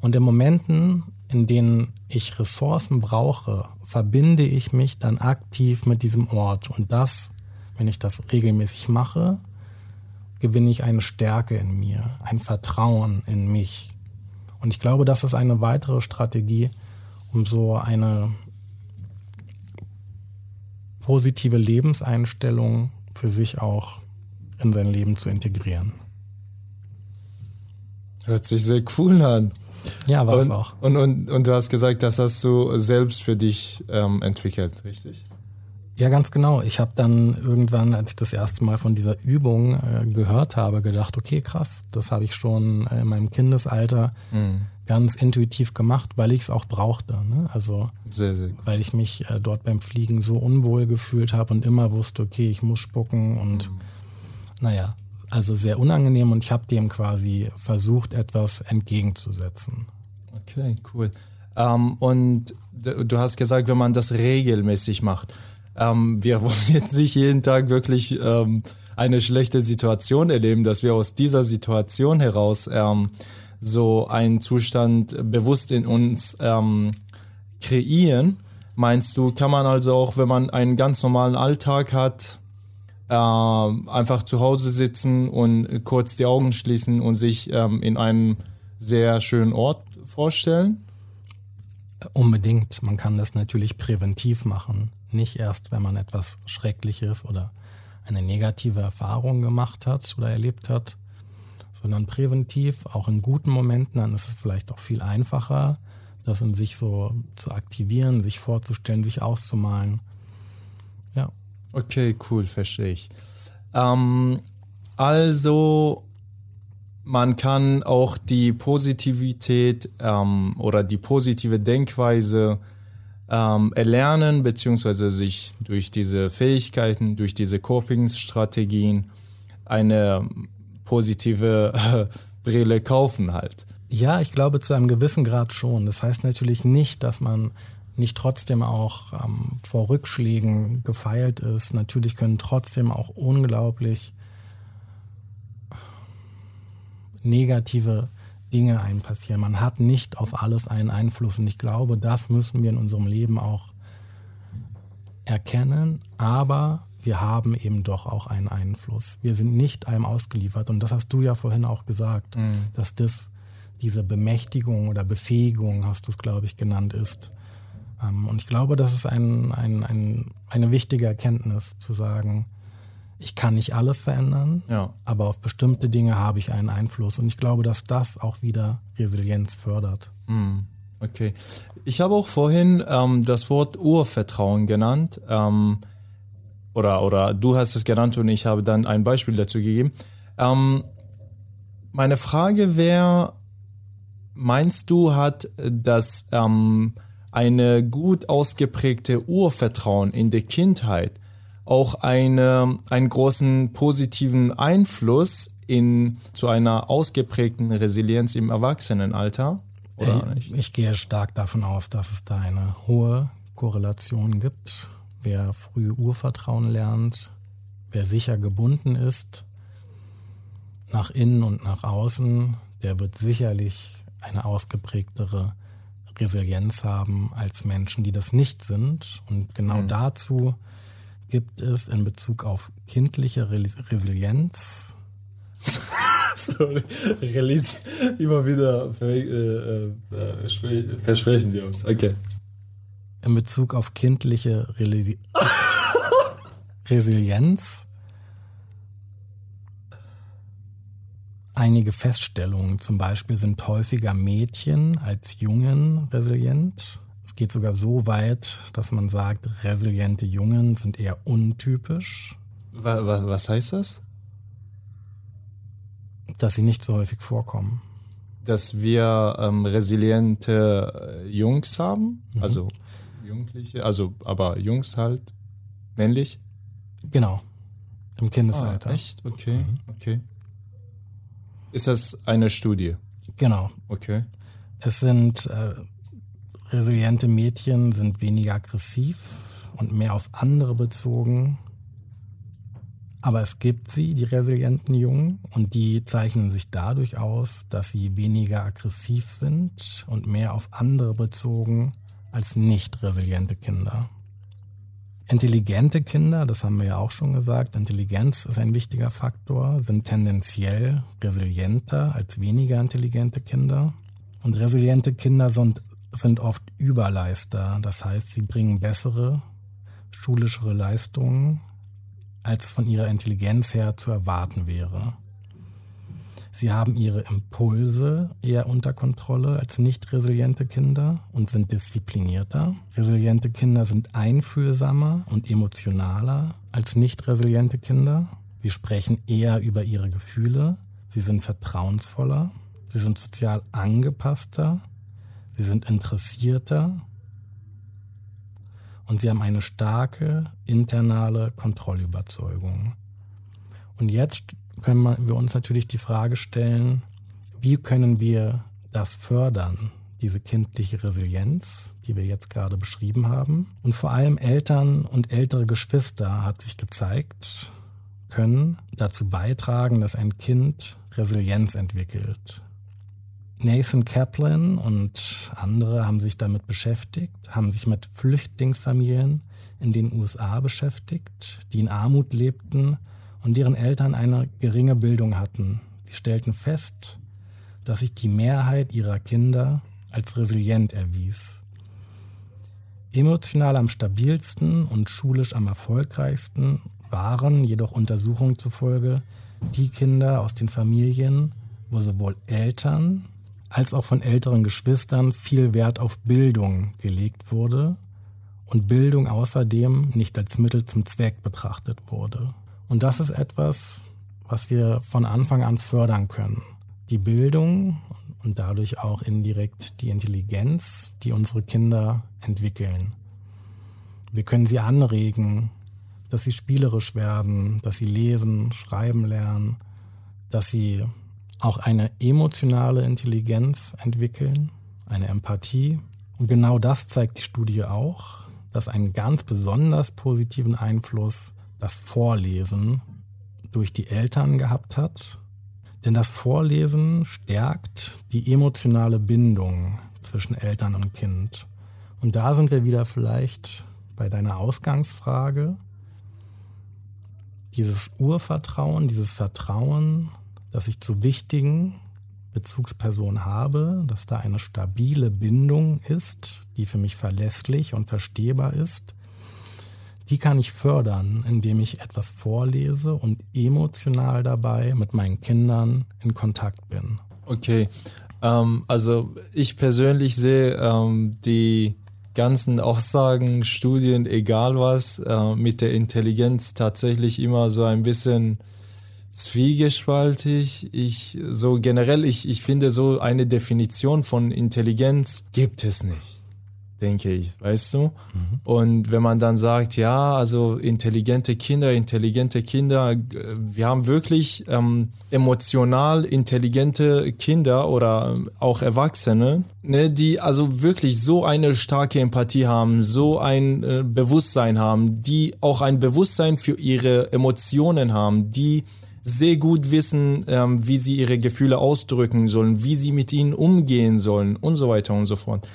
Und in Momenten, in denen ich Ressourcen brauche, verbinde ich mich dann aktiv mit diesem Ort. Und das, wenn ich das regelmäßig mache, gewinne ich eine Stärke in mir, ein Vertrauen in mich. Und ich glaube, das ist eine weitere Strategie, um so eine positive Lebenseinstellung für sich auch in sein Leben zu integrieren. Hört sich sehr cool an. Ja, war es auch. Und, und, und du hast gesagt, das hast du selbst für dich ähm, entwickelt, richtig? Ja, ganz genau. Ich habe dann irgendwann, als ich das erste Mal von dieser Übung äh, gehört habe, gedacht, okay, krass, das habe ich schon äh, in meinem Kindesalter mhm. ganz intuitiv gemacht, weil ich es auch brauchte. Ne? Also sehr, sehr weil ich mich äh, dort beim Fliegen so unwohl gefühlt habe und immer wusste, okay, ich muss spucken und mhm. naja, also sehr unangenehm und ich habe dem quasi versucht, etwas entgegenzusetzen. Okay, cool. Ähm, und du hast gesagt, wenn man das regelmäßig macht, ähm, wir wollen jetzt nicht jeden Tag wirklich ähm, eine schlechte Situation erleben, dass wir aus dieser Situation heraus ähm, so einen Zustand bewusst in uns ähm, kreieren. Meinst du, kann man also auch, wenn man einen ganz normalen Alltag hat, äh, einfach zu Hause sitzen und kurz die Augen schließen und sich ähm, in einem sehr schönen Ort vorstellen? Unbedingt. Man kann das natürlich präventiv machen. Nicht erst, wenn man etwas Schreckliches oder eine negative Erfahrung gemacht hat oder erlebt hat, sondern präventiv, auch in guten Momenten, dann ist es vielleicht auch viel einfacher, das in sich so zu aktivieren, sich vorzustellen, sich auszumalen. Ja. Okay, cool, verstehe ich. Ähm, also, man kann auch die Positivität ähm, oder die positive Denkweise ähm, erlernen, beziehungsweise sich durch diese Fähigkeiten, durch diese Coping-Strategien eine positive Brille kaufen halt. Ja, ich glaube zu einem gewissen Grad schon. Das heißt natürlich nicht, dass man nicht trotzdem auch ähm, vor Rückschlägen gefeilt ist. Natürlich können trotzdem auch unglaublich negative Dinge einem passieren. Man hat nicht auf alles einen Einfluss und ich glaube, das müssen wir in unserem Leben auch erkennen, aber wir haben eben doch auch einen Einfluss. Wir sind nicht einem ausgeliefert und das hast du ja vorhin auch gesagt, mhm. dass das diese Bemächtigung oder Befähigung, hast du es glaube ich genannt, ist. Ähm, und ich glaube, das ist ein, ein, ein, eine wichtige Erkenntnis zu sagen, ich kann nicht alles verändern, ja. aber auf bestimmte Dinge habe ich einen Einfluss. Und ich glaube, dass das auch wieder Resilienz fördert. Mhm. Okay. Ich habe auch vorhin ähm, das Wort Urvertrauen genannt. Ähm, oder, oder du hast es genannt und ich habe dann ein Beispiel dazu gegeben. Ähm, meine Frage wäre, meinst du, hat das ähm, eine gut ausgeprägte Urvertrauen in der Kindheit auch eine, einen großen positiven Einfluss in, zu einer ausgeprägten Resilienz im Erwachsenenalter? Oder ich, ich gehe stark davon aus, dass es da eine hohe Korrelation gibt. Wer früh Urvertrauen lernt, wer sicher gebunden ist, nach innen und nach außen, der wird sicherlich eine ausgeprägtere Resilienz haben als Menschen, die das nicht sind. Und genau mhm. dazu gibt es in Bezug auf kindliche Resilienz. Sorry, Release immer wieder äh, äh, äh, versprechen wir uns. Okay. In Bezug auf kindliche Relisi Resilienz einige Feststellungen. Zum Beispiel sind häufiger Mädchen als Jungen resilient geht sogar so weit, dass man sagt, resiliente Jungen sind eher untypisch. Was, heißt das? Dass sie nicht so häufig vorkommen. Dass wir ähm, resiliente Jungs haben, mhm. also Jugendliche, also aber Jungs halt männlich. Genau, im Kindesalter. Ah, echt? Okay, mhm. okay. Ist das eine Studie? Genau. Okay. Es sind äh, Resiliente Mädchen sind weniger aggressiv und mehr auf andere bezogen. Aber es gibt sie, die resilienten Jungen, und die zeichnen sich dadurch aus, dass sie weniger aggressiv sind und mehr auf andere bezogen als nicht resiliente Kinder. Intelligente Kinder, das haben wir ja auch schon gesagt, Intelligenz ist ein wichtiger Faktor, sind tendenziell resilienter als weniger intelligente Kinder. Und resiliente Kinder sind sind oft Überleister. Das heißt, sie bringen bessere schulischere Leistungen, als von ihrer Intelligenz her zu erwarten wäre. Sie haben ihre Impulse eher unter Kontrolle als nicht resiliente Kinder und sind disziplinierter. Resiliente Kinder sind einfühlsamer und emotionaler als nicht resiliente Kinder. Sie sprechen eher über ihre Gefühle. Sie sind vertrauensvoller. Sie sind sozial angepasster sie sind interessierter und sie haben eine starke internale Kontrollüberzeugung. Und jetzt können wir uns natürlich die Frage stellen, wie können wir das fördern, diese kindliche Resilienz, die wir jetzt gerade beschrieben haben. Und vor allem Eltern und ältere Geschwister hat sich gezeigt, können dazu beitragen, dass ein Kind Resilienz entwickelt. Nathan Kaplan und andere haben sich damit beschäftigt, haben sich mit Flüchtlingsfamilien in den USA beschäftigt, die in Armut lebten und deren Eltern eine geringe Bildung hatten. Sie stellten fest, dass sich die Mehrheit ihrer Kinder als resilient erwies. Emotional am stabilsten und schulisch am erfolgreichsten waren jedoch Untersuchungen zufolge die Kinder aus den Familien, wo sowohl Eltern als auch von älteren Geschwistern viel Wert auf Bildung gelegt wurde und Bildung außerdem nicht als Mittel zum Zweck betrachtet wurde. Und das ist etwas, was wir von Anfang an fördern können. Die Bildung und dadurch auch indirekt die Intelligenz, die unsere Kinder entwickeln. Wir können sie anregen, dass sie spielerisch werden, dass sie lesen, schreiben lernen, dass sie auch eine emotionale Intelligenz entwickeln, eine Empathie. Und genau das zeigt die Studie auch, dass einen ganz besonders positiven Einfluss das Vorlesen durch die Eltern gehabt hat. Denn das Vorlesen stärkt die emotionale Bindung zwischen Eltern und Kind. Und da sind wir wieder vielleicht bei deiner Ausgangsfrage. Dieses Urvertrauen, dieses Vertrauen, das ich zu wichtigen Bezugspersonen habe, dass da eine stabile Bindung ist, die für mich verlässlich und verstehbar ist, die kann ich fördern, indem ich etwas vorlese und emotional dabei mit meinen Kindern in Kontakt bin. Okay, ähm, also ich persönlich sehe ähm, die ganzen Aussagen, Studien, egal was, äh, mit der Intelligenz tatsächlich immer so ein bisschen zwiegespaltig. Ich so generell, ich, ich finde so eine Definition von Intelligenz gibt es nicht denke ich, weißt du? Mhm. Und wenn man dann sagt, ja, also intelligente Kinder, intelligente Kinder, wir haben wirklich ähm, emotional intelligente Kinder oder auch Erwachsene, ne, die also wirklich so eine starke Empathie haben, so ein äh, Bewusstsein haben, die auch ein Bewusstsein für ihre Emotionen haben, die sehr gut wissen, ähm, wie sie ihre Gefühle ausdrücken sollen, wie sie mit ihnen umgehen sollen und so weiter und so fort.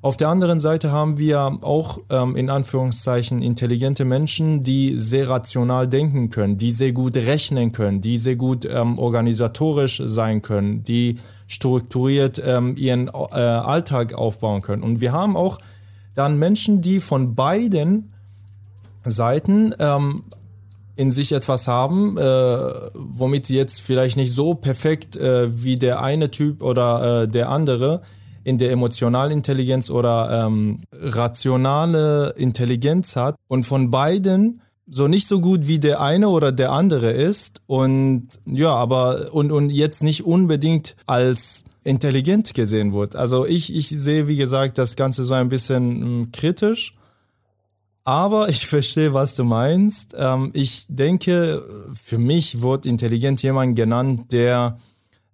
Auf der anderen Seite haben wir auch ähm, in Anführungszeichen intelligente Menschen, die sehr rational denken können, die sehr gut rechnen können, die sehr gut ähm, organisatorisch sein können, die strukturiert ähm, ihren äh, Alltag aufbauen können. Und wir haben auch dann Menschen, die von beiden Seiten ähm, in sich etwas haben, äh, womit sie jetzt vielleicht nicht so perfekt äh, wie der eine Typ oder äh, der andere in der emotionalen Intelligenz oder ähm, rationale Intelligenz hat und von beiden so nicht so gut wie der eine oder der andere ist und ja, aber und, und jetzt nicht unbedingt als intelligent gesehen wird. Also ich, ich sehe, wie gesagt, das Ganze so ein bisschen ähm, kritisch. Aber ich verstehe, was du meinst. Ähm, ich denke, für mich wird intelligent jemand genannt, der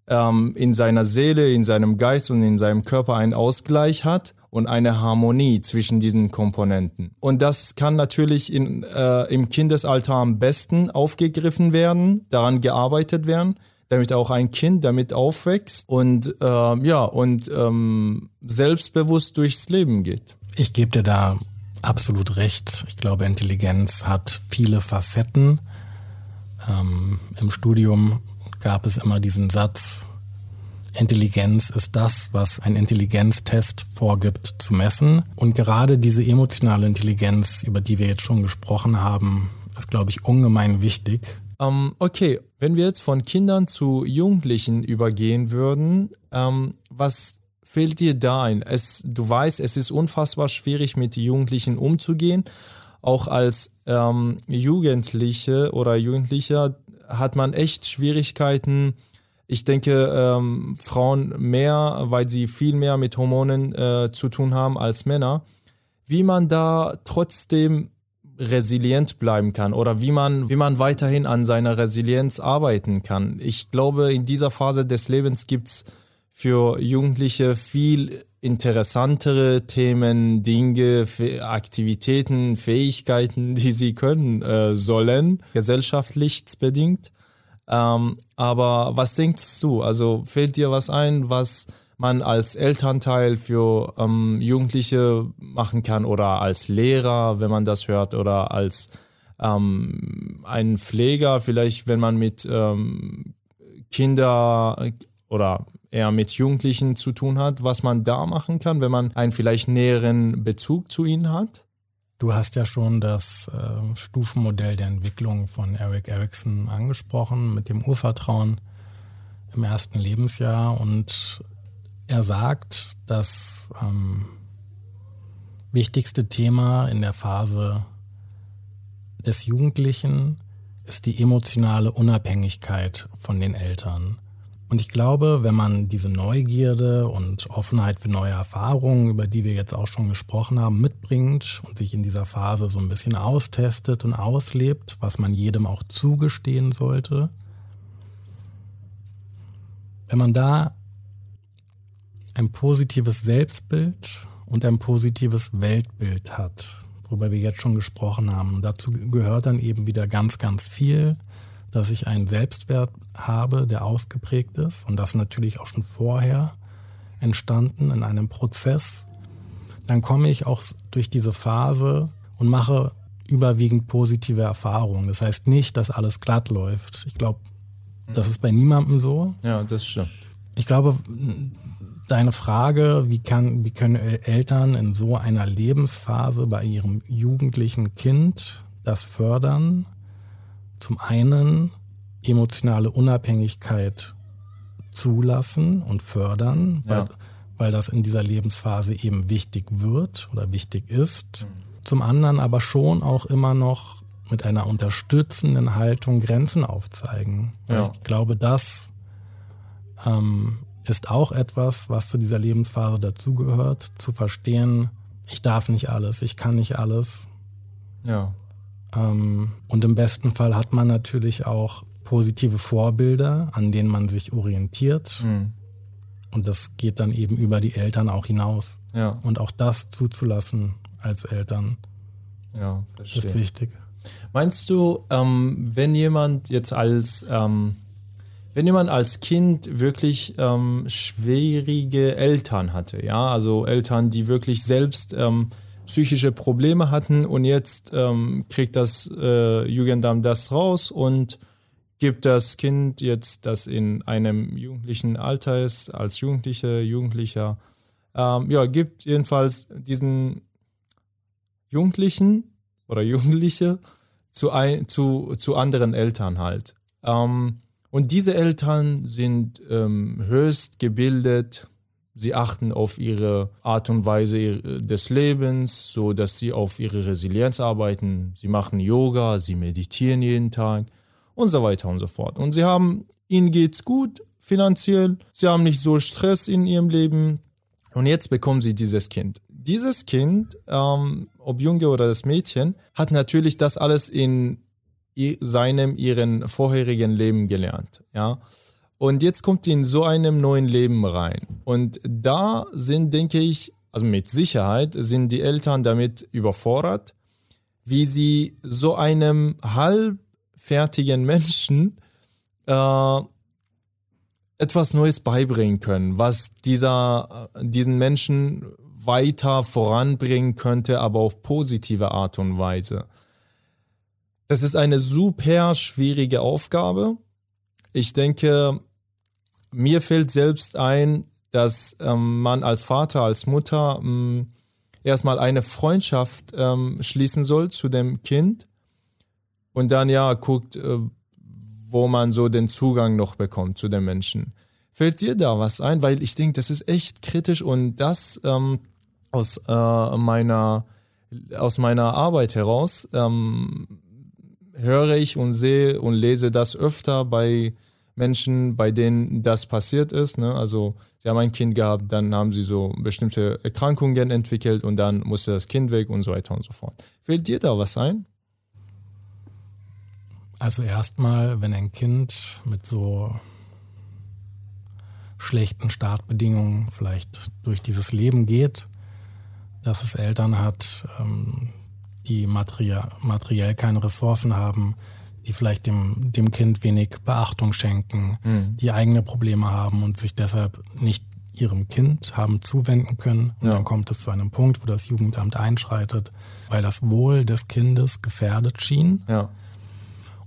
ähm, in seiner Seele, in seinem Geist und in seinem Körper einen Ausgleich hat und eine Harmonie zwischen diesen Komponenten. Und das kann natürlich in, äh, im Kindesalter am besten aufgegriffen werden, daran gearbeitet werden, damit auch ein Kind damit aufwächst und äh, ja und ähm, selbstbewusst durchs Leben geht. Ich gebe dir da absolut recht. Ich glaube, Intelligenz hat viele Facetten. Ähm, Im Studium gab es immer diesen Satz, Intelligenz ist das, was ein Intelligenztest vorgibt zu messen. Und gerade diese emotionale Intelligenz, über die wir jetzt schon gesprochen haben, ist, glaube ich, ungemein wichtig. Ähm, okay, wenn wir jetzt von Kindern zu Jugendlichen übergehen würden, ähm, was fehlt dir da ein? Es, du weißt, es ist unfassbar schwierig, mit Jugendlichen umzugehen. Auch als ähm, Jugendliche oder Jugendlicher hat man echt Schwierigkeiten. Ich denke, ähm, Frauen mehr, weil sie viel mehr mit Hormonen äh, zu tun haben als Männer. Wie man da trotzdem resilient bleiben kann oder wie man, wie man weiterhin an seiner Resilienz arbeiten kann. Ich glaube, in dieser Phase des Lebens gibt's für Jugendliche viel interessantere Themen, Dinge, Aktivitäten, Fähigkeiten, die sie können äh, sollen, gesellschaftlich bedingt. Ähm, aber was denkst du? Also fällt dir was ein, was man als Elternteil für ähm, Jugendliche machen kann oder als Lehrer, wenn man das hört, oder als ähm, ein Pfleger, vielleicht wenn man mit ähm, Kinder oder eher mit Jugendlichen zu tun hat, was man da machen kann, wenn man einen vielleicht näheren Bezug zu ihnen hat? Du hast ja schon das äh, Stufenmodell der Entwicklung von Eric Erickson angesprochen mit dem Urvertrauen im ersten Lebensjahr und er sagt, das ähm, wichtigste Thema in der Phase des Jugendlichen ist die emotionale Unabhängigkeit von den Eltern. Und ich glaube, wenn man diese Neugierde und Offenheit für neue Erfahrungen, über die wir jetzt auch schon gesprochen haben, mitbringt und sich in dieser Phase so ein bisschen austestet und auslebt, was man jedem auch zugestehen sollte, Wenn man da ein positives Selbstbild und ein positives Weltbild hat, worüber wir jetzt schon gesprochen haben, und dazu gehört dann eben wieder ganz, ganz viel, dass ich einen Selbstwert habe, der ausgeprägt ist und das natürlich auch schon vorher entstanden in einem Prozess, dann komme ich auch durch diese Phase und mache überwiegend positive Erfahrungen. Das heißt nicht, dass alles glatt läuft. Ich glaube, das ist bei niemandem so. Ja, das stimmt. Ich glaube, deine Frage, wie, kann, wie können Eltern in so einer Lebensphase bei ihrem jugendlichen Kind das fördern? Zum einen emotionale Unabhängigkeit zulassen und fördern, weil, ja. weil das in dieser Lebensphase eben wichtig wird oder wichtig ist. Mhm. Zum anderen aber schon auch immer noch mit einer unterstützenden Haltung Grenzen aufzeigen. Ja. Ich glaube, das ähm, ist auch etwas, was zu dieser Lebensphase dazugehört, zu verstehen, ich darf nicht alles, ich kann nicht alles. Ja. Ähm, und im besten Fall hat man natürlich auch positive Vorbilder, an denen man sich orientiert. Mhm. Und das geht dann eben über die Eltern auch hinaus. Ja. Und auch das zuzulassen als Eltern ja, verstehe. ist wichtig. Meinst du, ähm, wenn jemand jetzt als ähm, wenn jemand als Kind wirklich ähm, schwierige Eltern hatte, ja, also Eltern, die wirklich selbst ähm, psychische Probleme hatten und jetzt ähm, kriegt das äh, Jugendamt das raus und gibt das Kind jetzt, das in einem jugendlichen Alter ist, als Jugendliche, Jugendlicher, ähm, ja, gibt jedenfalls diesen Jugendlichen oder Jugendliche zu, ein, zu, zu anderen Eltern halt. Ähm, und diese Eltern sind ähm, höchst gebildet, sie achten auf ihre Art und Weise des Lebens, so dass sie auf ihre Resilienz arbeiten. Sie machen Yoga, sie meditieren jeden Tag und so weiter und so fort. Und sie haben, ihnen geht's gut finanziell, sie haben nicht so Stress in ihrem Leben. Und jetzt bekommen sie dieses Kind. Dieses Kind, ähm, ob Junge oder das Mädchen, hat natürlich das alles in seinem, ihren vorherigen Leben gelernt, ja. Und jetzt kommt sie in so einem neuen Leben rein. Und da sind, denke ich, also mit Sicherheit sind die Eltern damit überfordert, wie sie so einem halbfertigen Menschen äh, etwas Neues beibringen können, was dieser, diesen Menschen weiter voranbringen könnte, aber auf positive Art und Weise. Das ist eine super schwierige Aufgabe. Ich denke, mir fällt selbst ein, dass ähm, man als Vater, als Mutter ähm, erstmal eine Freundschaft ähm, schließen soll zu dem Kind und dann ja guckt, äh, wo man so den Zugang noch bekommt zu den Menschen. Fällt dir da was ein? Weil ich denke, das ist echt kritisch und das ähm, aus äh, meiner aus meiner Arbeit heraus ähm, höre ich und sehe und lese das öfter bei Menschen, bei denen das passiert ist. Ne? Also sie haben ein Kind gehabt, dann haben sie so bestimmte Erkrankungen entwickelt und dann musste das Kind weg und so weiter und so fort. Fällt dir da was ein? Also erstmal, wenn ein Kind mit so schlechten Startbedingungen vielleicht durch dieses Leben geht, dass es Eltern hat, ähm, die materiell, materiell keine Ressourcen haben, die vielleicht dem, dem Kind wenig Beachtung schenken, mhm. die eigene Probleme haben und sich deshalb nicht ihrem Kind haben zuwenden können. Und ja. dann kommt es zu einem Punkt, wo das Jugendamt einschreitet, weil das Wohl des Kindes gefährdet schien. Ja.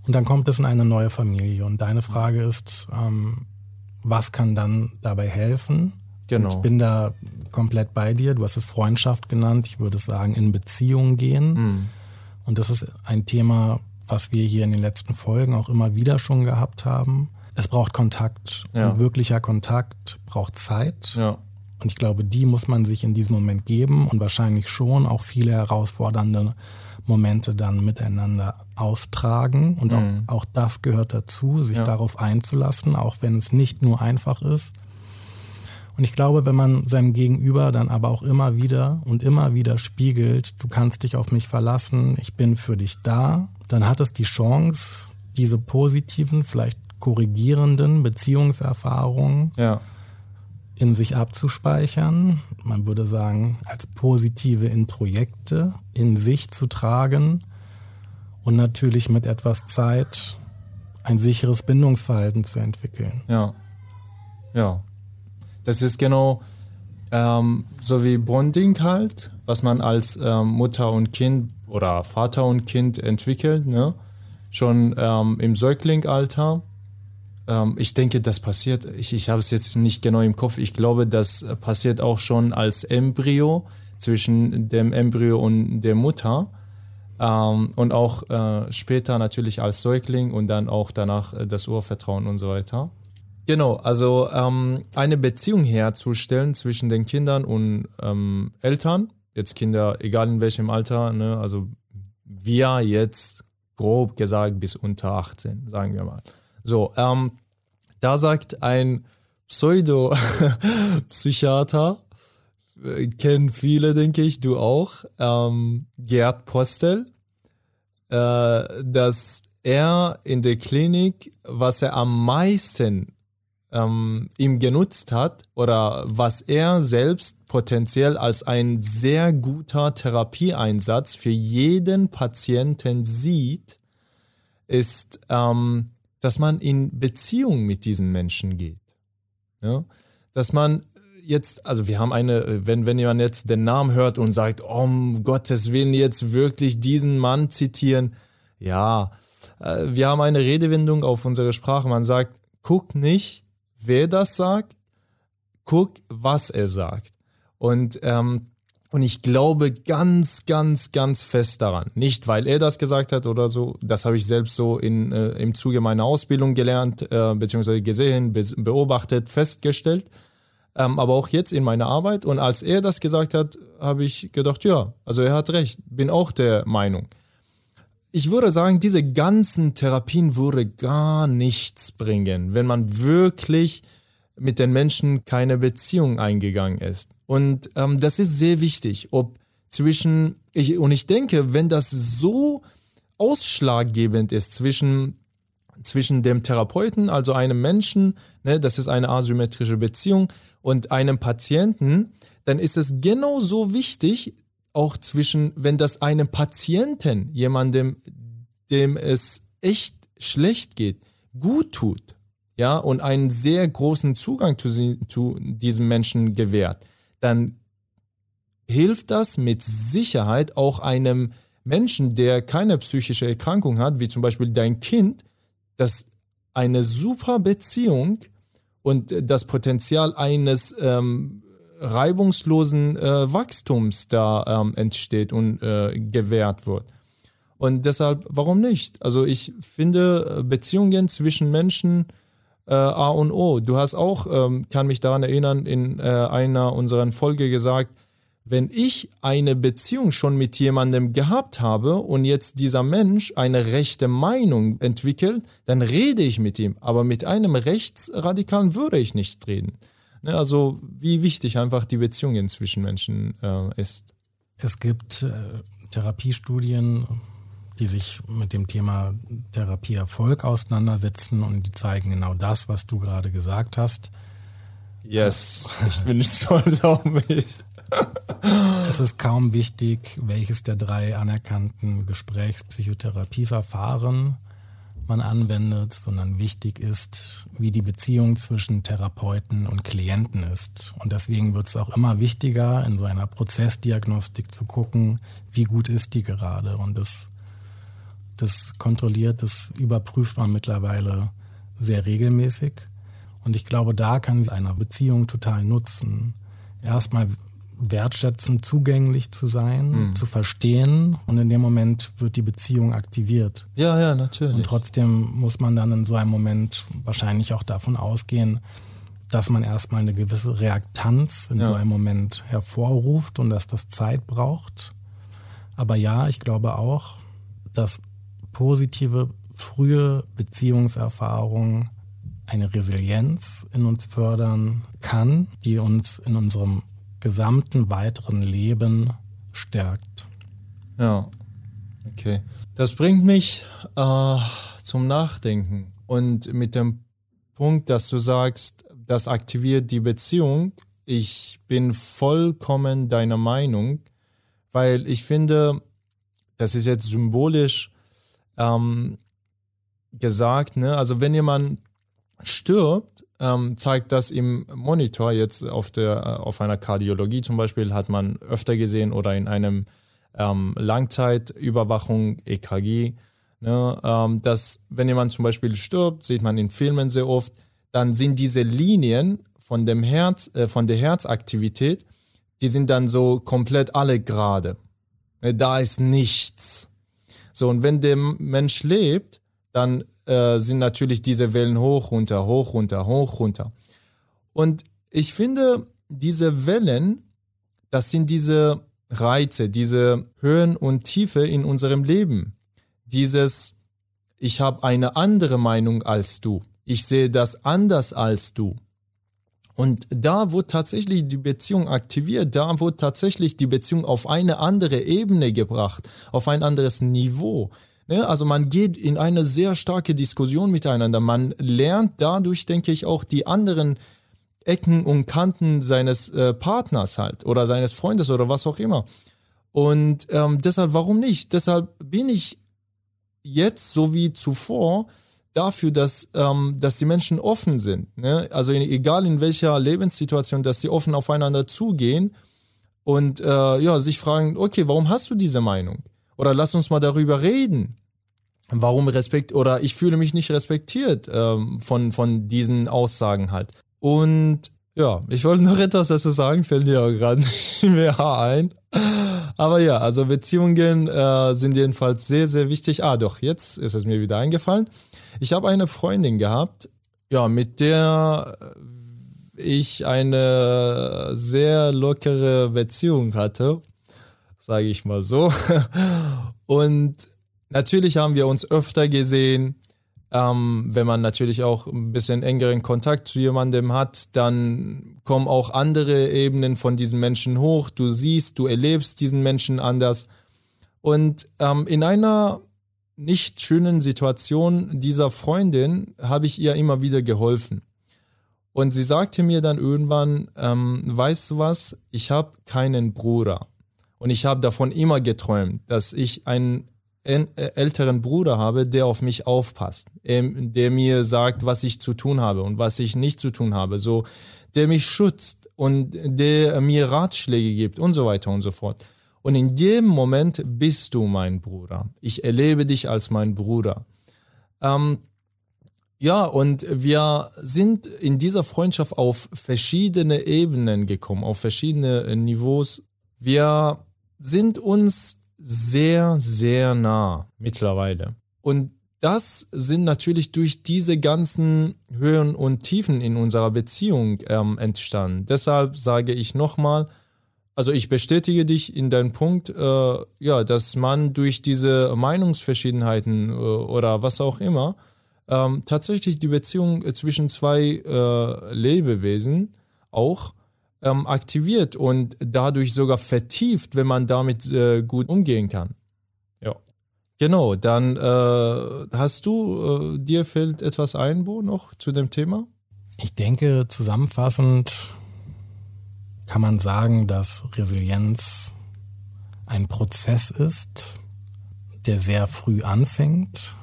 Und dann kommt es in eine neue Familie. Und deine Frage ist, ähm, was kann dann dabei helfen? Genau. Ich bin da komplett bei dir. Du hast es Freundschaft genannt. Ich würde sagen, in Beziehung gehen. Mhm. Und das ist ein Thema, was wir hier in den letzten Folgen auch immer wieder schon gehabt haben. Es braucht Kontakt. Ja. Wirklicher Kontakt braucht Zeit. Ja. Und ich glaube, die muss man sich in diesem Moment geben und wahrscheinlich schon auch viele herausfordernde Momente dann miteinander austragen. Und mhm. auch, auch, das gehört dazu, sich ja. darauf einzulassen, auch wenn es nicht nur einfach ist. Und ich glaube, wenn man seinem Gegenüber dann aber auch immer wieder und immer wieder spiegelt, du kannst dich auf mich verlassen, ich bin für dich da, dann hat es die Chance, diese positiven, vielleicht korrigierenden Beziehungserfahrungen Ja. in sich abzuspeichern. Man würde sagen, als positive Introjekte in sich zu tragen und natürlich mit etwas Zeit ein sicheres Bindungsverhalten zu entwickeln. Ja. Ja. Das ist genau ähm, so wie Bonding halt, was man als ähm, Mutter und Kind oder Vater und Kind entwickelt, ne? Schon ähm, im Säuglingalter. Ähm, ich denke, das passiert, ich, ich habe es jetzt nicht genau im Kopf, ich glaube, das passiert auch schon als Embryo zwischen dem Embryo und der Mutter. Ähm, und auch äh, später natürlich als Säugling und dann auch danach äh, das Urvertrauen und so weiter. Genau, also ähm, eine Beziehung herzustellen zwischen den Kindern und ähm, Eltern, jetzt Kinder, egal in welchem Alter, ne, also wir jetzt grob gesagt bis unter 18, sagen wir mal. So, ähm, da sagt ein Pseudo-Psychiater, äh, kennen viele, denke ich, du auch, ähm, Gerd Postel, äh, dass er in der Klinik, was er am meisten ähm, ihm genutzt hat oder was er selbst potenziell als ein sehr guter Therapieeinsatz für jeden Patienten sieht, ist, ähm, dass man in Beziehung mit diesen Menschen geht. Ja? Dass man jetzt, also wir haben eine, wenn, wenn jemand jetzt den Namen hört und sagt, oh, um Gottes Willen jetzt wirklich diesen Mann zitieren, ja, äh, wir haben eine Redewendung auf unsere Sprache, man sagt, guck nicht, wer das sagt, guck, was er sagt. Und, ähm, und ich glaube ganz, ganz, ganz fest daran. Nicht, weil er das gesagt hat oder so. Das habe ich selbst so in, äh, im Zuge meiner Ausbildung gelernt, äh, beziehungsweise gesehen, be beobachtet, festgestellt. Ähm, aber auch jetzt in meiner Arbeit. Und als er das gesagt hat, habe ich gedacht, ja, also er hat recht. Bin auch der Meinung. Ich würde sagen, diese ganzen Therapien würde gar nichts bringen, wenn man wirklich mit den Menschen keine Beziehung eingegangen ist. Und ähm, das ist sehr wichtig, ob zwischen, ich, und ich denke, wenn das so ausschlaggebend ist zwischen, zwischen dem Therapeuten, also einem Menschen, ne, das ist eine asymmetrische Beziehung, und einem Patienten, dann ist es genauso wichtig, auch zwischen, wenn das einem Patienten, jemandem, dem es echt schlecht geht, gut tut, ja, und einen sehr großen Zugang zu, zu diesem Menschen gewährt, dann hilft das mit Sicherheit auch einem Menschen, der keine psychische Erkrankung hat, wie zum Beispiel dein Kind, dass eine super Beziehung und das Potenzial eines ähm, reibungslosen äh, Wachstums da ähm, entsteht und äh, gewährt wird. Und deshalb, warum nicht? Also ich finde Beziehungen zwischen Menschen äh, A und O. Du hast auch, ähm, kann mich daran erinnern, in äh, einer unserer Folge gesagt, wenn ich eine Beziehung schon mit jemandem gehabt habe und jetzt dieser Mensch eine rechte Meinung entwickelt, dann rede ich mit ihm. Aber mit einem Rechtsradikalen würde ich nicht reden. Ne, also wie wichtig einfach die Beziehung zwischen Menschen äh, ist. Es gibt äh, Therapiestudien, die sich mit dem Thema Therapieerfolg auseinandersetzen und die zeigen genau das, was du gerade gesagt hast. Yes, ich bin nicht stolz auf mich. es ist kaum wichtig, welches der drei anerkannten Gesprächspsychotherapieverfahren man anwendet, sondern wichtig ist, wie die Beziehung zwischen Therapeuten und Klienten ist. Und deswegen wird es auch immer wichtiger, in so einer Prozessdiagnostik zu gucken, wie gut ist die gerade. Und das, das kontrolliert, das überprüft man mittlerweile sehr regelmäßig. Und ich glaube, da kann sie einer Beziehung total nutzen. Erstmal wertschätzend zugänglich zu sein, mhm. zu verstehen und in dem Moment wird die Beziehung aktiviert. Ja, ja, natürlich. Und trotzdem muss man dann in so einem Moment wahrscheinlich auch davon ausgehen, dass man erstmal eine gewisse Reaktanz in ja. so einem Moment hervorruft und dass das Zeit braucht. Aber ja, ich glaube auch, dass positive frühe Beziehungserfahrungen eine Resilienz in uns fördern kann, die uns in unserem gesamten weiteren Leben stärkt. Ja, okay. Das bringt mich äh, zum Nachdenken. und mit dem Punkt, dass du sagst, das aktiviert die Beziehung, ich bin vollkommen deiner Meinung, weil ich finde, das ist jetzt symbolisch ähm, gesagt, ne? also wenn jemand stirbt, ähm, zeigt das im Monitor jetzt auf der äh, auf einer Kardiologie zum Beispiel hat man öfter gesehen oder in einem ähm, Langzeitüberwachung EKG, ne, ähm, dass wenn jemand zum Beispiel stirbt, sieht man in Filmen sehr oft, dann sind diese Linien von dem Herz, äh, von der Herzaktivität, die sind dann so komplett alle gerade. Ne, da ist nichts. So und wenn der Mensch lebt, dann äh, sind natürlich diese Wellen hoch, runter, hoch, runter, hoch, runter. Und ich finde, diese Wellen, das sind diese Reize, diese Höhen und Tiefe in unserem Leben. Dieses, ich habe eine andere Meinung als du. Ich sehe das anders als du. Und da wurde tatsächlich die Beziehung aktiviert, da wurde tatsächlich die Beziehung auf eine andere Ebene gebracht, auf ein anderes Niveau. Ne? Also man geht in eine sehr starke Diskussion miteinander. Man lernt dadurch, denke ich, auch die anderen Ecken und Kanten seines äh, Partners halt oder seines Freundes oder was auch immer. Und ähm, deshalb, warum nicht? Deshalb bin ich jetzt so wie zuvor dafür, dass, ähm, dass die Menschen offen sind. Ne? Also in, egal in welcher Lebenssituation, dass sie offen aufeinander zugehen und äh, ja, sich fragen, okay, warum hast du diese Meinung? Oder lass uns mal darüber reden. Warum Respekt oder ich fühle mich nicht respektiert ähm, von, von diesen Aussagen halt. Und ja, ich wollte noch etwas dazu sagen, fällt mir auch gerade nicht mehr ein. Aber ja, also Beziehungen äh, sind jedenfalls sehr, sehr wichtig. Ah, doch, jetzt ist es mir wieder eingefallen. Ich habe eine Freundin gehabt, ja, mit der ich eine sehr lockere Beziehung hatte sage ich mal so. Und natürlich haben wir uns öfter gesehen. Ähm, wenn man natürlich auch ein bisschen engeren Kontakt zu jemandem hat, dann kommen auch andere Ebenen von diesen Menschen hoch. Du siehst, du erlebst diesen Menschen anders. Und ähm, in einer nicht schönen Situation dieser Freundin habe ich ihr immer wieder geholfen. Und sie sagte mir dann irgendwann, ähm, weißt du was, ich habe keinen Bruder. Und ich habe davon immer geträumt, dass ich einen äh, älteren Bruder habe, der auf mich aufpasst, der mir sagt, was ich zu tun habe und was ich nicht zu tun habe, so, der mich schützt und der mir Ratschläge gibt und so weiter und so fort. Und in dem Moment bist du mein Bruder. Ich erlebe dich als mein Bruder. Ähm, ja, und wir sind in dieser Freundschaft auf verschiedene Ebenen gekommen, auf verschiedene Niveaus. Wir sind uns sehr, sehr nah mittlerweile. Und das sind natürlich durch diese ganzen Höhen und Tiefen in unserer Beziehung ähm, entstanden. Deshalb sage ich nochmal, also ich bestätige dich in deinem Punkt, äh, ja, dass man durch diese Meinungsverschiedenheiten äh, oder was auch immer ähm, tatsächlich die Beziehung zwischen zwei äh, Lebewesen auch ähm, aktiviert und dadurch sogar vertieft, wenn man damit äh, gut umgehen kann. Ja. Genau, dann äh, hast du, äh, dir fällt etwas ein, Bo, noch zu dem Thema? Ich denke, zusammenfassend kann man sagen, dass Resilienz ein Prozess ist, der sehr früh anfängt,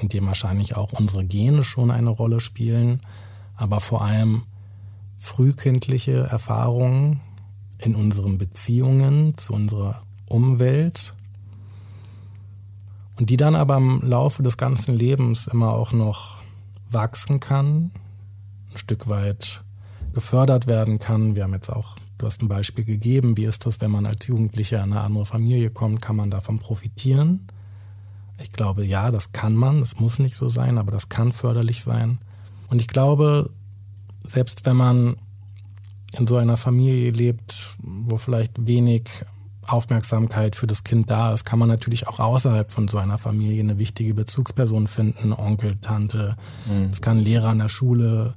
in dem wahrscheinlich auch unsere Gene schon eine Rolle spielen, aber vor allem frühkindliche Erfahrungen in unseren Beziehungen zu unserer Umwelt und die dann aber im Laufe des ganzen Lebens immer auch noch wachsen kann, ein Stück weit gefördert werden kann. Wir haben jetzt auch, du hast ein Beispiel gegeben, wie ist das, wenn man als Jugendlicher in eine andere Familie kommt, kann man davon profitieren? Ich glaube, ja, das kann man, das muss nicht so sein, aber das kann förderlich sein. Und ich glaube, selbst wenn man in so einer Familie lebt, wo vielleicht wenig Aufmerksamkeit für das Kind da ist, kann man natürlich auch außerhalb von so einer Familie eine wichtige Bezugsperson finden, Onkel, Tante. Mhm. Es kann Lehrer an der Schule,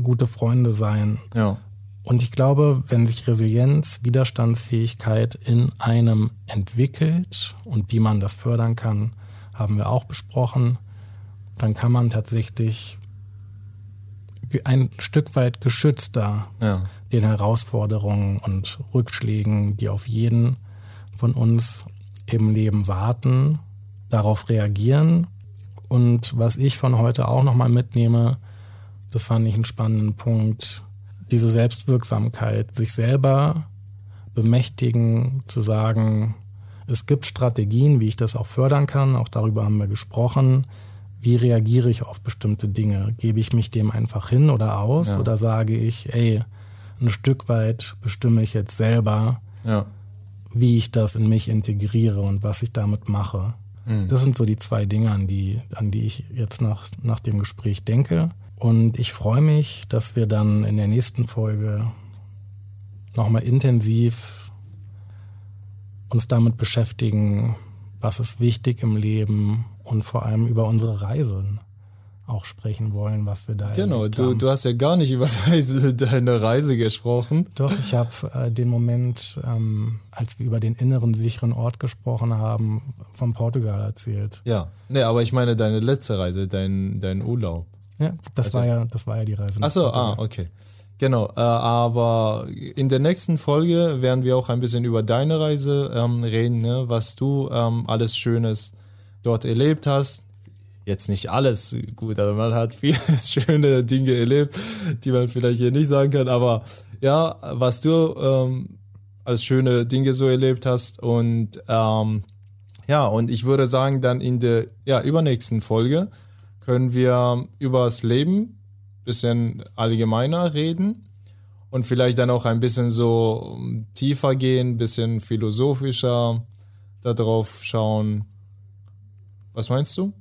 gute Freunde sein. Ja. Und ich glaube, wenn sich Resilienz, Widerstandsfähigkeit in einem entwickelt und wie man das fördern kann, haben wir auch besprochen, dann kann man tatsächlich ein Stück weit geschützter ja. den Herausforderungen und Rückschlägen, die auf jeden von uns im Leben warten, darauf reagieren. Und was ich von heute auch nochmal mitnehme, das fand ich einen spannenden Punkt, diese Selbstwirksamkeit, sich selber bemächtigen, zu sagen, es gibt Strategien, wie ich das auch fördern kann, auch darüber haben wir gesprochen. Wie reagiere ich auf bestimmte Dinge? Gebe ich mich dem einfach hin oder aus ja. oder sage ich, ey, ein Stück weit bestimme ich jetzt selber, ja. wie ich das in mich integriere und was ich damit mache. Mhm. Das sind so die zwei Dinge, an die, an die ich jetzt nach, nach dem Gespräch denke. Und ich freue mich, dass wir dann in der nächsten Folge nochmal intensiv uns damit beschäftigen, was ist wichtig im Leben und vor allem über unsere Reisen auch sprechen wollen, was wir da Genau, du, du hast ja gar nicht über deine Reise gesprochen. Doch, ich habe äh, den Moment, ähm, als wir über den inneren sicheren Ort gesprochen haben, von Portugal erzählt. Ja, nee, aber ich meine deine letzte Reise, dein, dein Urlaub. Ja, das also, war ja, das war ja die Reise. Achso, ah, okay. Genau, äh, aber in der nächsten Folge werden wir auch ein bisschen über deine Reise ähm, reden, ne? was du ähm, alles Schönes dort erlebt hast. Jetzt nicht alles gut, also man hat viele schöne Dinge erlebt, die man vielleicht hier nicht sagen kann, aber ja, was du ähm, als schöne Dinge so erlebt hast und ähm, ja, und ich würde sagen, dann in der ja, übernächsten Folge können wir über das Leben bisschen allgemeiner reden und vielleicht dann auch ein bisschen so tiefer gehen, bisschen philosophischer darauf schauen. Was meinst du?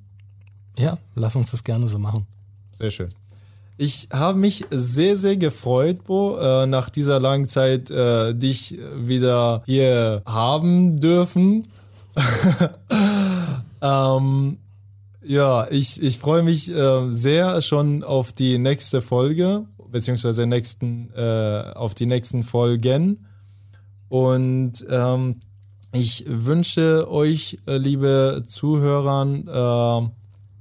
Ja, lass uns das gerne so machen. Sehr schön. Ich habe mich sehr, sehr gefreut, Bo, äh, nach dieser langen Zeit äh, dich wieder hier haben dürfen. ähm, ja, ich, ich freue mich äh, sehr schon auf die nächste Folge, beziehungsweise nächsten, äh, auf die nächsten Folgen. Und ähm, ich wünsche euch, äh, liebe Zuhörer, äh,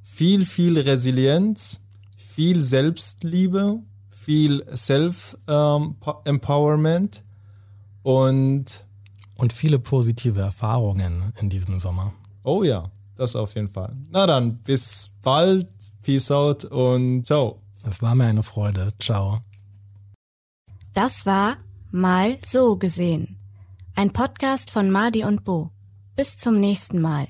viel, viel Resilienz, viel Selbstliebe, viel Self-Empowerment und und viele positive Erfahrungen in diesem Sommer. Oh ja. Das auf jeden Fall. Na dann, bis bald. Peace out und ciao. Es war mir eine Freude. Ciao. Das war Mal so gesehen. Ein Podcast von Madi und Bo. Bis zum nächsten Mal.